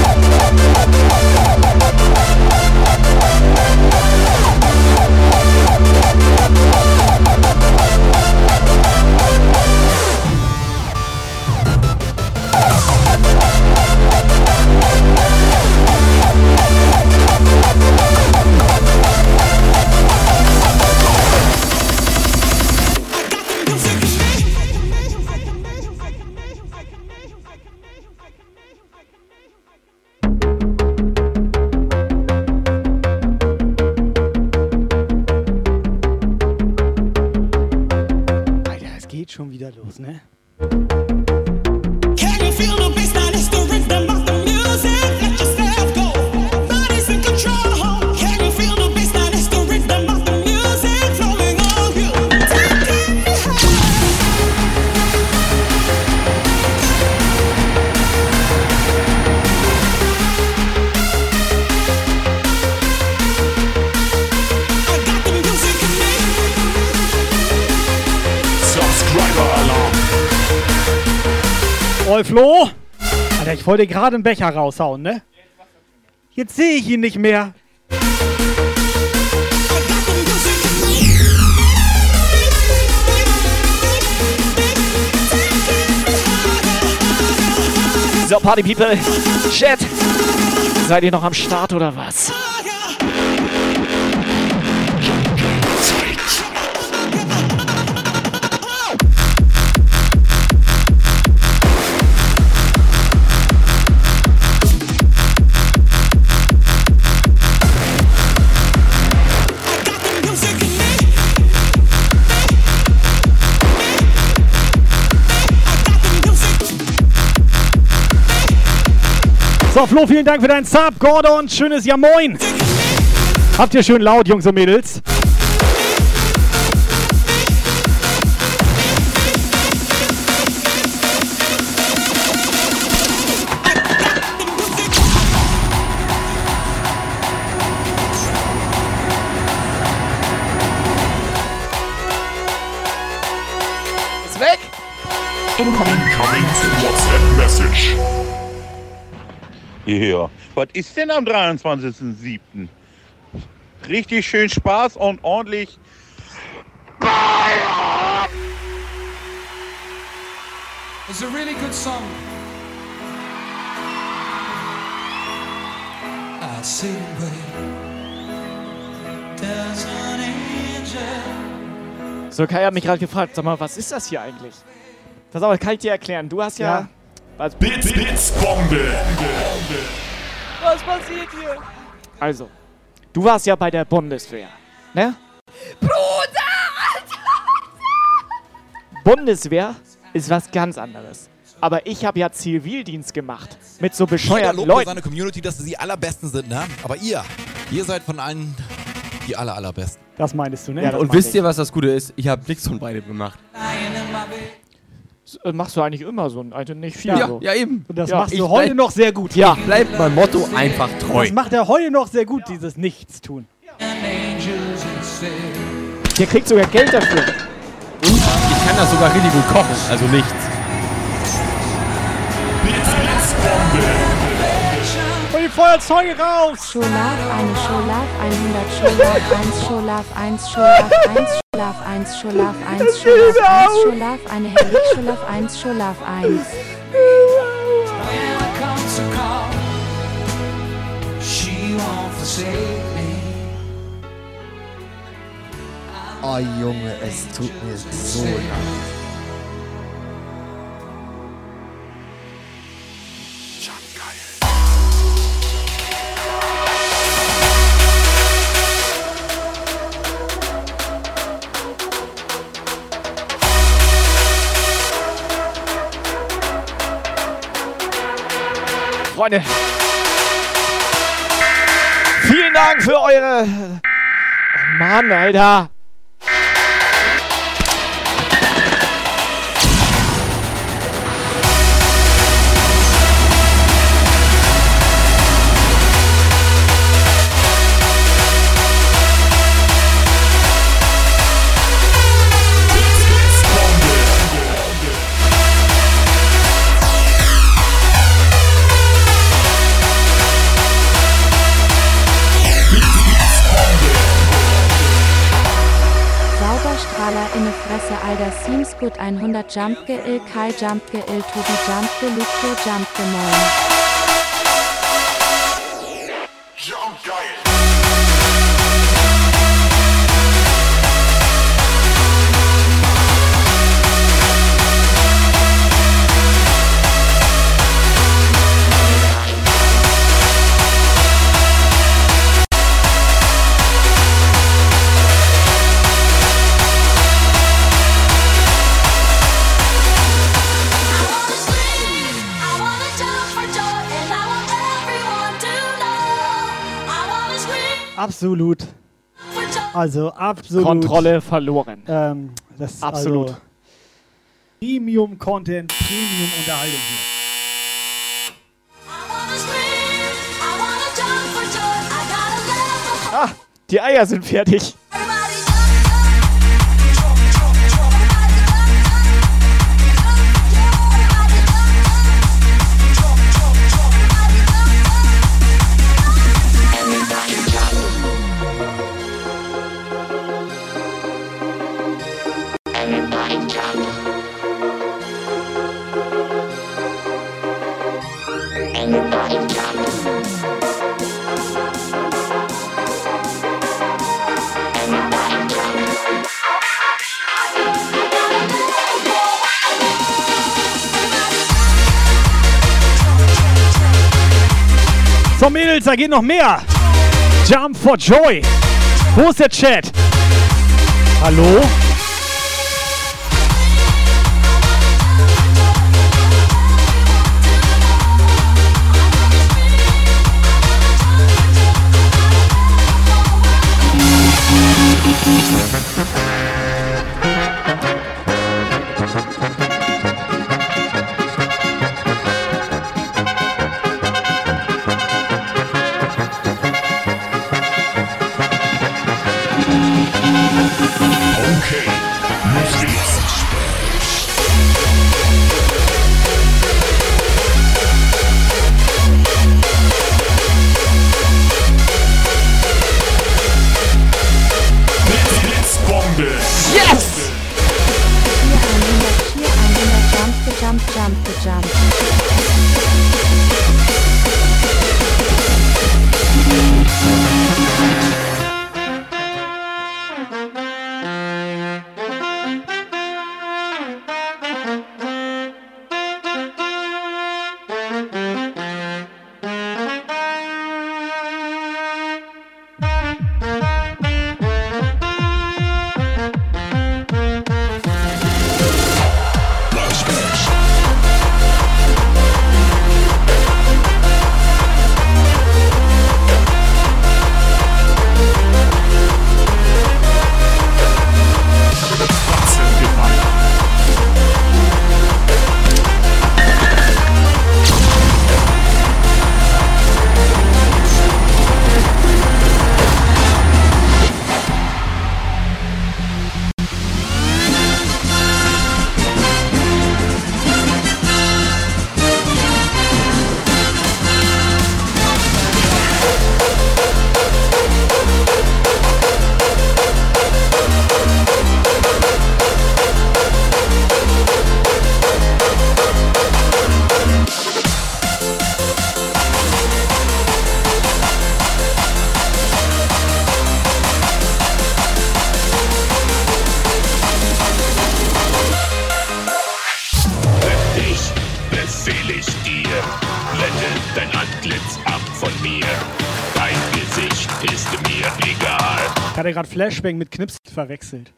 Wollte gerade einen Becher raushauen, ne? Jetzt sehe ich ihn nicht mehr. So, Party People. Chat. Seid ihr noch am Start oder was? So, Flo, vielen Dank für deinen Sub. Gordon, schönes Ja Moin. Habt ihr schön laut, Jungs und Mädels. Ja. Was ist denn am 23.07.? Richtig schön Spaß und ordentlich. It's a really good song. I see There's an angel. So, Kai hat mich gerade gefragt, sag mal, was ist das hier eigentlich? Pass auf, kann ich dir erklären. Du hast ja... Was? Bits, Bits, Bombe. Was passiert hier? Also, du warst ja bei der Bundeswehr, ne? Bruder! Bundeswehr ist was ganz anderes. Aber ich habe ja Zivildienst gemacht. Mit so Jeder bescheuerten ja Leuten. seine Community, dass sie die allerbesten sind, ne? Aber ihr, ihr seid von allen die aller allerbesten. Das meinst du, ne? Ja, und wisst ihr, was das Gute ist? Ich habe nichts von beidem gemacht. Das äh, machst du eigentlich immer so, also nicht viel Ja, so. ja, eben. Und das Ja, machst ich du heute noch sehr gut. Ja. Bleibt mein Motto einfach treu. Das macht er heute noch sehr gut, dieses Nichtstun. Der kriegt sogar Geld dafür. Und ich kann das sogar richtig gut kochen, also nichts. Die Feuerzeuge raus! Scholaf, eine Scholaf, 100 Scholaf, 1 Scholaf, 1 Scholaf, 1 Scholaf, 1 Scholaf, 1 Scholaf, 1 Scholaf, eine Hellig Scholaf, 1 Scholaf, 1. She won't forsake me. Oh Junge, es tut mir so leid. Freunde. Vielen Dank für eure... Oh Mann, Alter. 100 Jump ge il Kai Jump ge il Tobi Jump ge Lukto Jump ge Moin. Absolut. Also absolut. Kontrolle verloren. Ähm, das ist Absolut. Also Premium Content, Premium Unterhaltung hier. Ah, die Eier sind fertig. So Mädels, da geht noch mehr. Jump for Joy. Wo ist der Chat? Hallo? Ich hatte gerade Flashbang mit Knips verwechselt.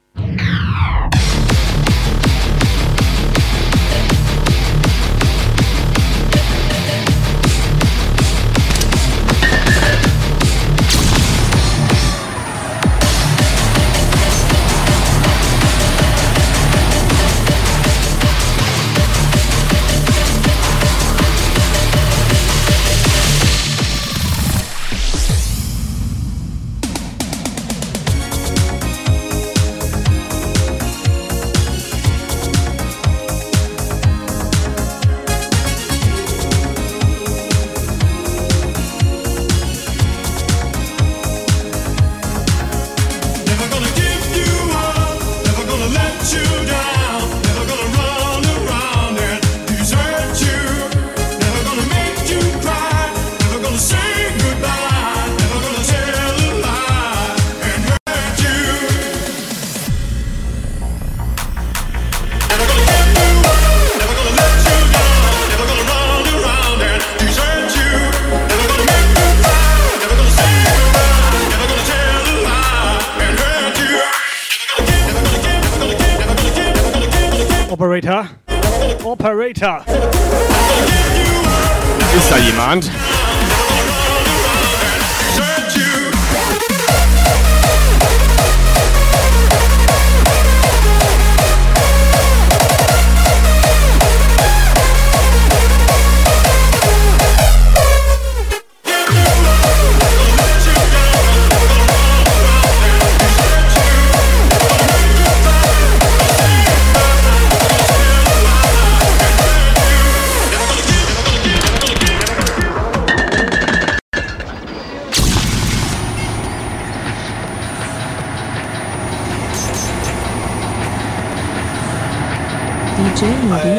Operator. Ist da jemand?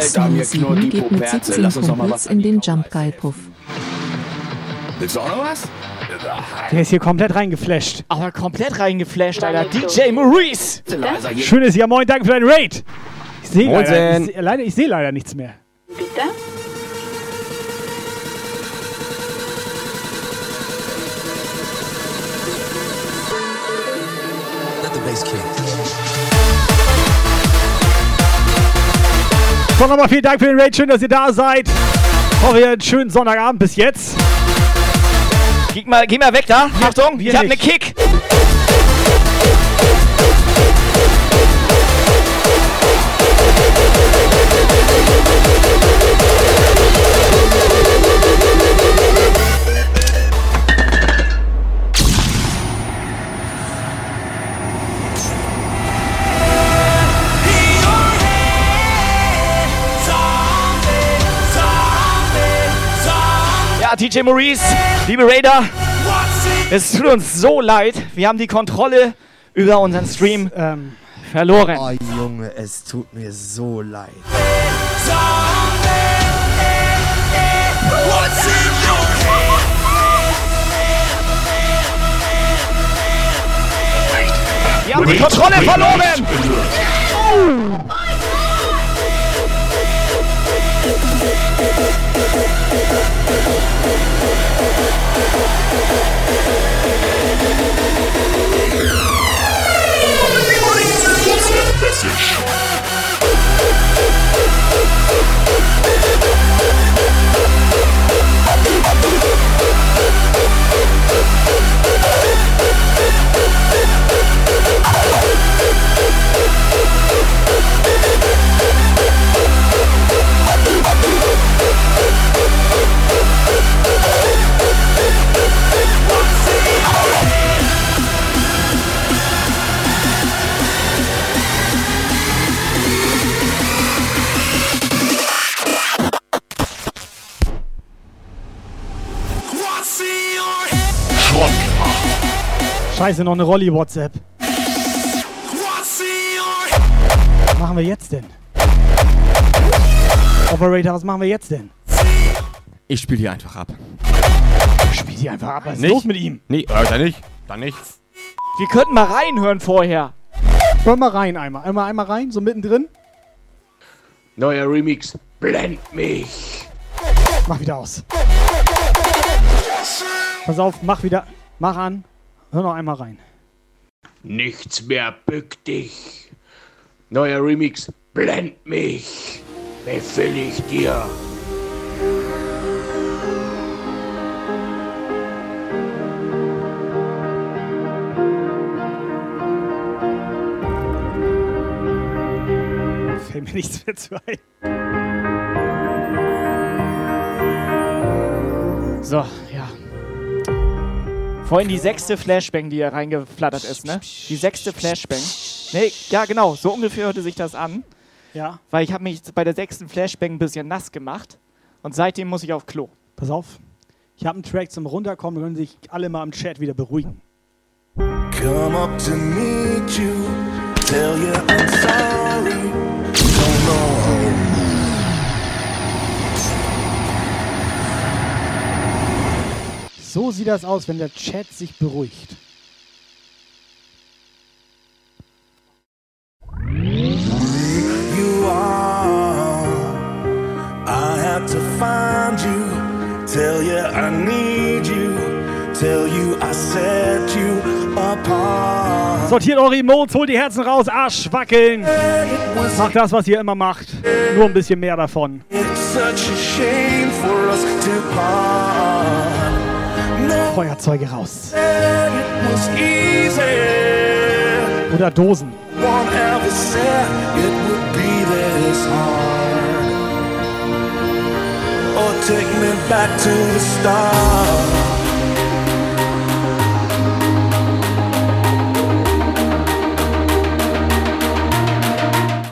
Maurice Alter, mir minus 7 knurrt die geht mit Puperze. 17 Lass uns doch mal Kumpels in den Jump Guy Puff. Willst du auch noch was? Der ist hier komplett reingeflasht. Aber komplett reingeflasht, Alter. DJ Maurice! Schönes Jahr, moin, danke für deinen Raid. Ich sehe leider, Moinsen. ich seh- leider, ich seh leider nichts mehr. Bitte? Let the bass kick. So, nochmal vielen Dank für den Raid. Schön, dass ihr da seid. Hoffe, ihr einen schönen Sonntagabend bis jetzt. Geh mal, geh mal weg da. Achtung, wir ich hab ne. Kick. Ja, DJ Maurice, liebe Raider, es tut uns so leid. Wir haben die Kontrolle über unseren Stream verloren. Oh Junge, es tut mir so leid. Wir haben die Kontrolle verloren! Schrott Scheiße, noch eine Rolli-WhatsApp. Was machen wir jetzt denn? Operator, was machen wir jetzt denn? Ich spiele die einfach ab. Spiel die einfach ab. Was ist Nicht? los mit ihm? Nee, äh, dann nicht. Dann nicht. Wir könnten mal reinhören vorher. Hör mal rein einmal. Einmal, einmal rein, so mittendrin. Neuer Remix. Blend mich. Mach wieder aus. Pass auf, mach wieder. Mach an. Hör noch einmal rein. Nichts mehr bück dich. Neuer Remix. Blend mich. Befehl ich dir. Fällt mir nichts mehr zu ein. So. Vorhin die sechste Flashbang, die hier reingeflattert ist, ne? Die sechste Flashbang. Nee, ja genau, so ungefähr hörte sich das an. Ja. Weil ich habe mich bei der sechsten Flashbang ein bisschen nass gemacht. Und seitdem muss ich auf Klo. Pass auf. Ich habe einen Track zum Runterkommen, können sich alle mal im Chat wieder beruhigen. Come up to meet you, tell you I'm sorry. Don't know. So sieht das aus, wenn der Chat sich beruhigt. You are. I had to find you, tell you I need you, tell you I set you apart. Sortiert eure Emotes, holt die Herzen raus, Arsch wackeln. Macht das, was ihr immer macht. Nur ein bisschen mehr davon. It's such a shame for us to part. Feuerzeuge raus. Oder Dosen. Or take me back to the start.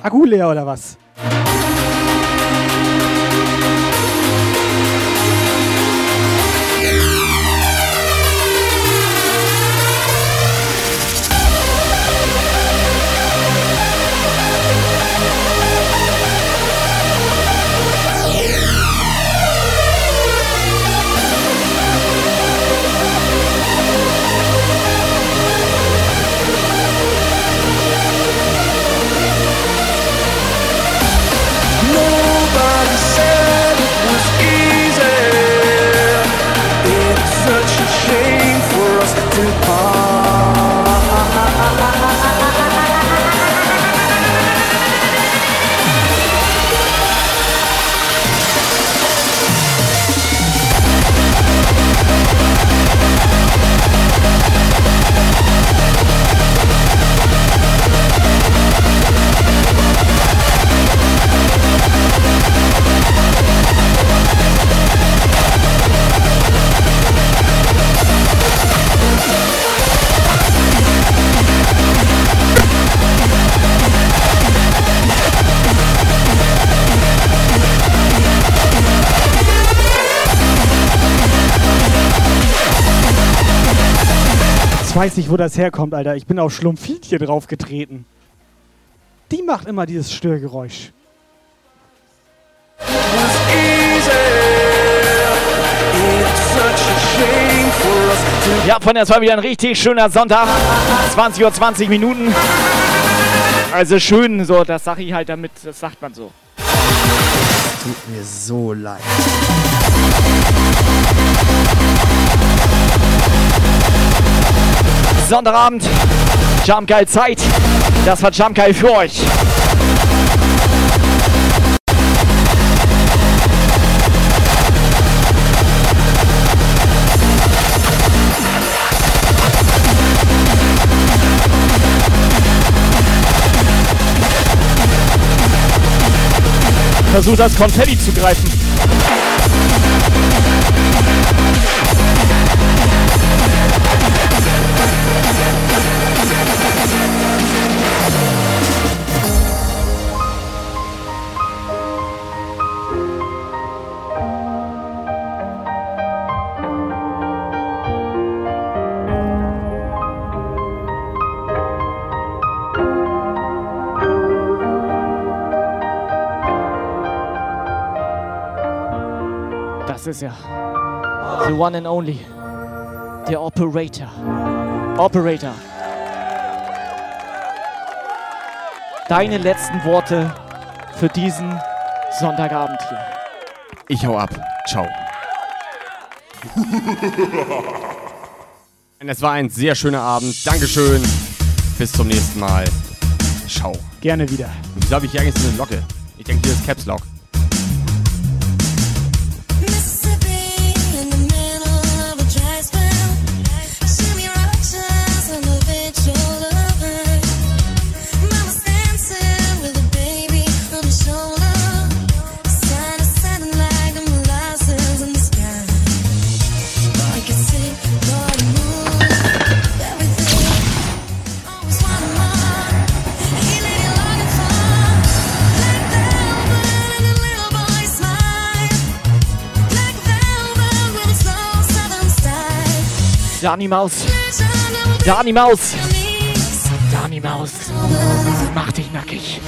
Akku leer oder was? Weiß ich, wo das herkommt, Alter. Ich bin auf Schlumpfinchen draufgetreten. Die macht immer dieses Störgeräusch. Ja, von der war wieder ein richtig schöner Sonntag. 20 Uhr 20 Minuten. Also schön, so, das sag ich halt damit, das sagt man so. Tut mir so leid. Sonntagabend, Jump Geil Zeit. Das war Jump Geil für euch. Versuch das Konfetti zu greifen. Ist ja the one and only, der Operator. Operator. Deine letzten Worte für diesen Sonntagabend hier. Ich hau ab. Ciao. Und es war ein sehr schöner Abend. Dankeschön. Bis zum nächsten Mal. Ciao. Gerne wieder. Wieso habe ich hier eigentlich so eine Locke? Ich denke, hier ist Caps Lock. Dani Maus. Dani Maus. Dani Maus. Mach dich nackig.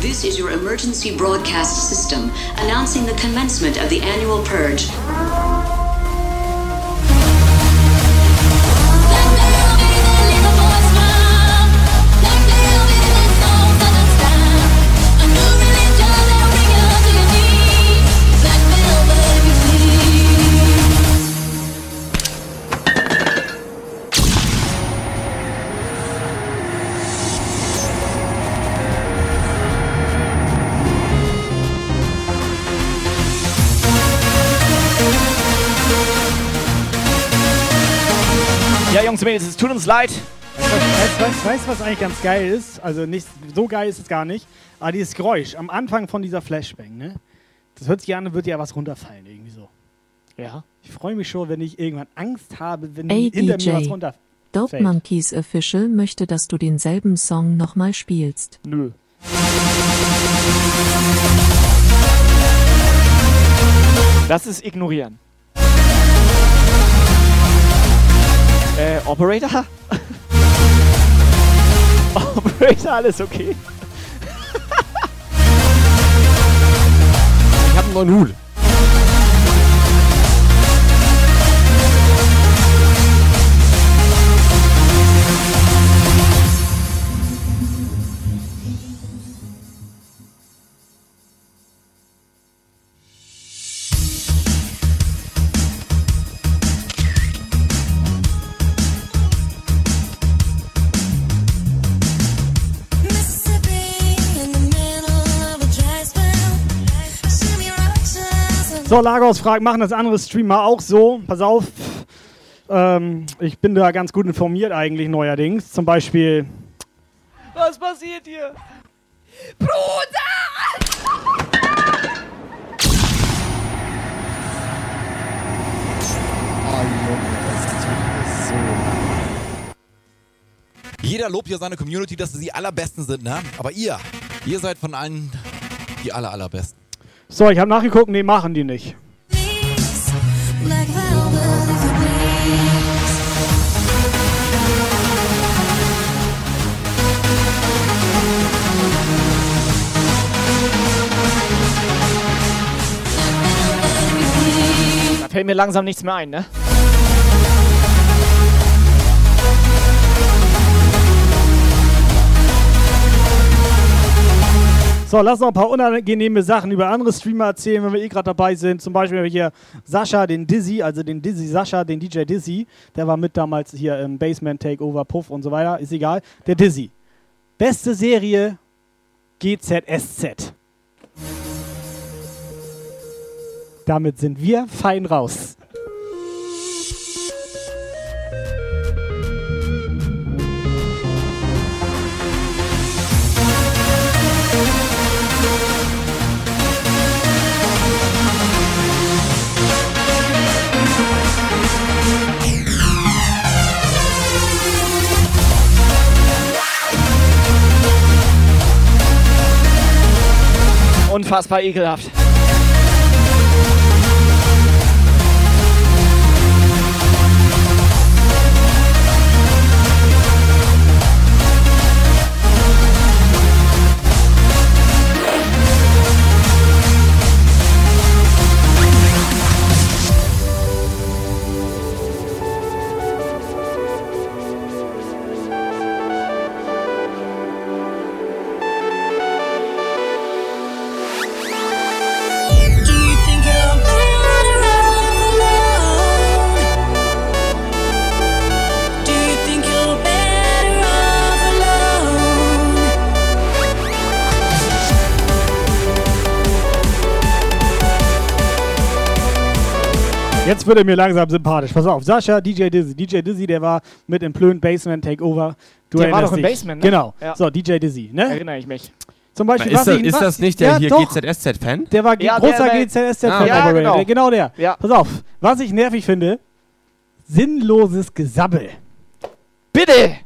This is your emergency broadcast system announcing the commencement of the annual purge. Tut uns leid. Weißt du, weißt, was eigentlich ganz geil ist? Also nicht so geil ist es gar nicht. Aber dieses Geräusch am Anfang von dieser Flashbang, ne? Das hört sich an, als würde ja was runterfallen, irgendwie so. Ja. Ich freue mich schon, wenn ich irgendwann Angst habe, wenn Ey hinter mir was DJ, runterfällt. Dope Monkeys Official möchte, dass du denselben Song nochmal spielst. Nö. Das ist ignorieren. Äh, Operator? Operator, alles okay? Ich habe einen neuen Hut. So, Lagos fragt, machen das andere Streamer auch so? Pass auf. Ähm, ich bin da ganz gut informiert eigentlich neuerdings. Zum Beispiel Was passiert hier? Leid. Jeder lobt ja seine Community, dass sie die allerbesten sind, ne? Aber ihr, ihr seid von allen die aller, allerbesten. So, ich habe nachgeguckt, nee, machen die nicht. Da fällt mir langsam nichts mehr ein, ne? So, lass noch ein paar unangenehme Sachen über andere Streamer erzählen, wenn wir eh gerade dabei sind. Zum Beispiel haben wir hier Sascha, den Dizzy, also den Dizzy Sascha, den DJ Dizzy. Der war mit damals hier im Basement Takeover, Puff und so weiter. Ist egal. Der Dizzy. Beste Serie GZSZ. Damit sind wir fein raus. Unfassbar ekelhaft. Jetzt wird er mir langsam sympathisch. Pass auf, Sascha, DJ Dizzy. DJ Dizzy, der war mit im Plön Basement Takeover. Du Der war doch im. Basement, ne? Genau. Ja. So, DJ Dizzy, ne? Erinnere ich mich. Zum Beispiel, ist was das, ich, ist das nicht der ja, hier. GZSZ-Fan? Der war Ja, großer GZSZ-Fan, Ah, ja, genau. genau der. Ja. Pass auf, was ich nervig finde, sinnloses Gesabbel. Bitte!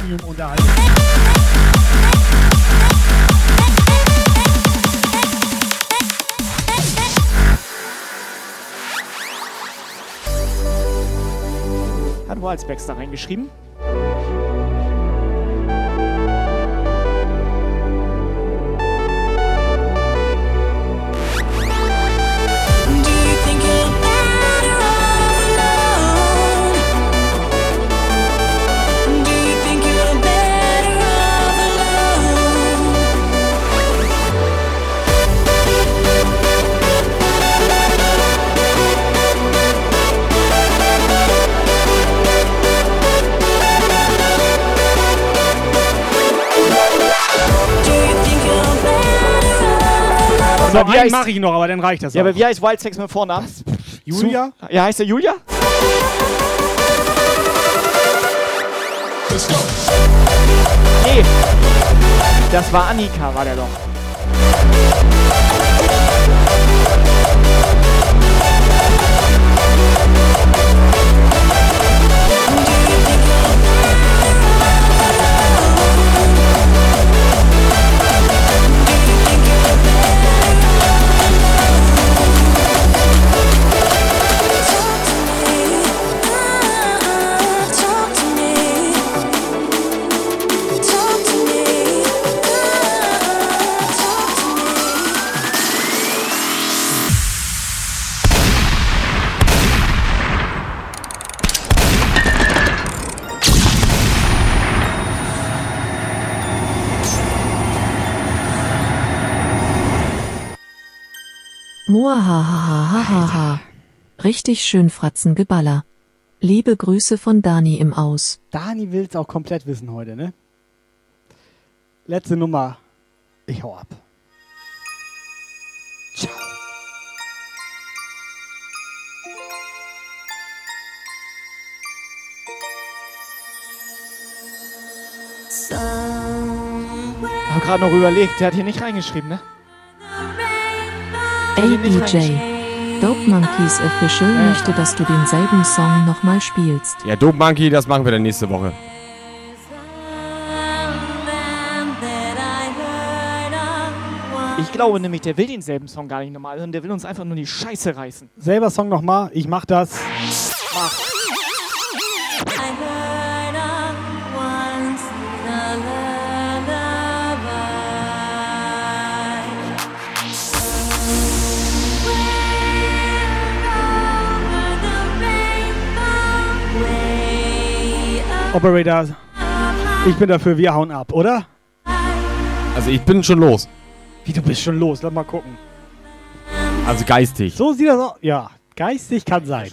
Premium-Unterhaltung. Hat da reingeschrieben? So, Aber wie einen heißt- mache ich noch, aber dann reicht das Ja, auch. aber wie heißt Wildspecs mit Vornamen? Julia? Zu- Ja, heißt er Julia? Nee. Das war Annika, war der doch. Muahahahahaha. Richtig schön Fratzengeballer. Liebe Grüße von Dani im Aus. Dani will es auch komplett wissen heute, ne? Letzte Nummer. Ich hau ab. Ciao. Ich habe gerade noch überlegt, der hat hier nicht reingeschrieben, ne? DJ, Dope Monkeys Official möchte, dass du denselben Song nochmal spielst. Ja, Dope Monkey, das machen wir dann nächste Woche. Ich glaube nämlich, der will denselben Song gar nicht nochmal, sondern der will uns einfach nur die Scheiße reißen. Selber Song nochmal. Ich mach das. Mach. Operator, ich bin dafür, wir hauen ab, oder? Also ich bin schon los. Wie, du bist schon los? Lass mal gucken. Also geistig. So sieht das aus. Ja, geistig kann sein.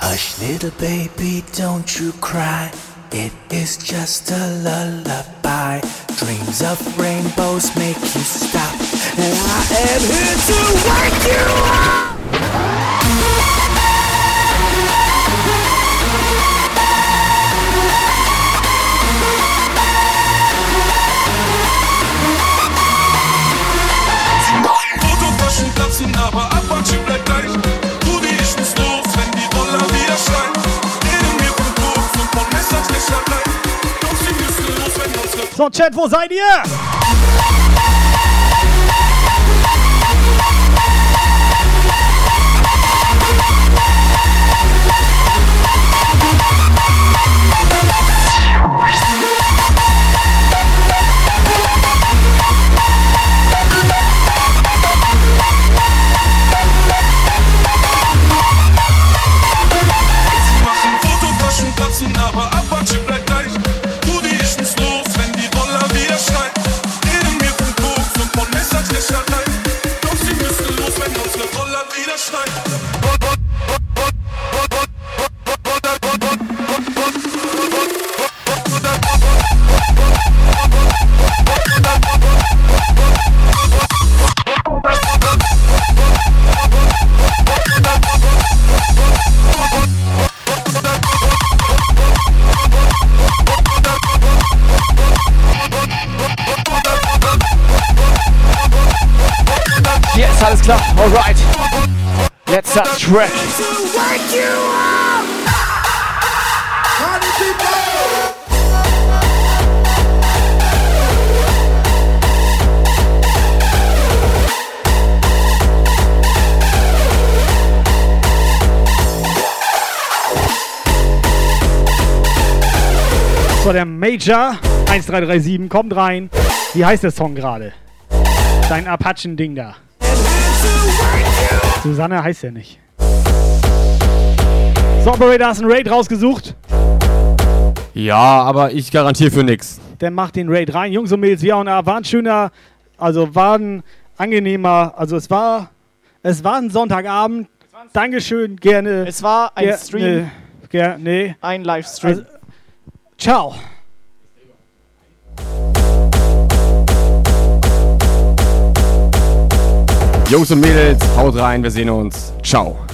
Hush, little baby, don't you cry. It is just a lullaby. Dreams of rainbows make you stop. And I am here to wake you up. Fototaschen platzen, aber bleibt gleich. Los, wenn die Roller wieder Koks und müssen los, wenn unsere So, Chat, wo seid ihr? Sie Alright. Letzter Track. So, der Major 1337 kommt rein. Wie heißt der Song gerade? Dein Apachen-Ding da. Susanne heißt ja nicht. So, Operator, hast du einen Raid rausgesucht? Ja, aber ich garantiere für nix. Dann macht den Raid rein. Jungs und Mädels, wir und A, war ein schöner, also war ein angenehmer, also es war, es war ein Sonntagabend. Dankeschön, gerne. Es war ein Ger- Stream. Ne, ger, nee. Ein Livestream. Also, ciao. Jungs und Mädels, haut rein, wir sehen uns. Ciao.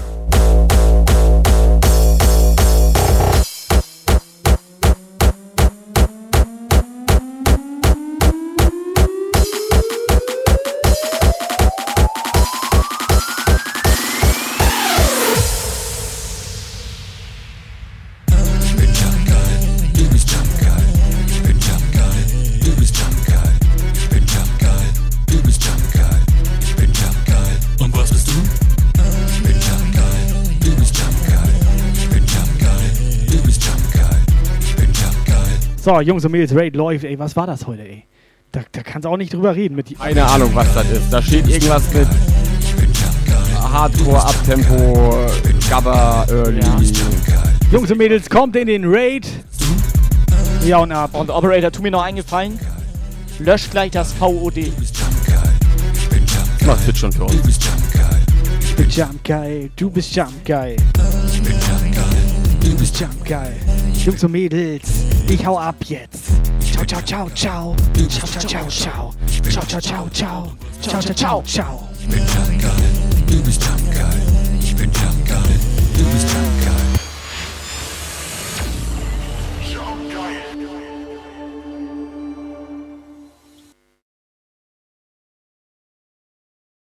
So, Jungs und Mädels, Raid läuft. Ey, was war das heute, ey? Da, da kannst du auch nicht drüber reden. Mit die Keine Ahnung, was das ist. Da steht irgendwas mit Hardcore, Abtempo, Gabba, Early. Jungs und Mädels, kommt in den Raid. Ja und ab. Und Operator, tu mir noch eingefallen. Lösch gleich das VOD. Macht Fit schon für uns. Ich bin Jump geil, du bist Jump geil. Du bist Jump geil. Jungs und Mädels, ich hau ab jetzt. Ciao, ciao, ciao, ciao. Ciao, ciao, ciao, ciao. Ciao, ciao, ciao, ciao. Ciao, ciao, ciao, ciao.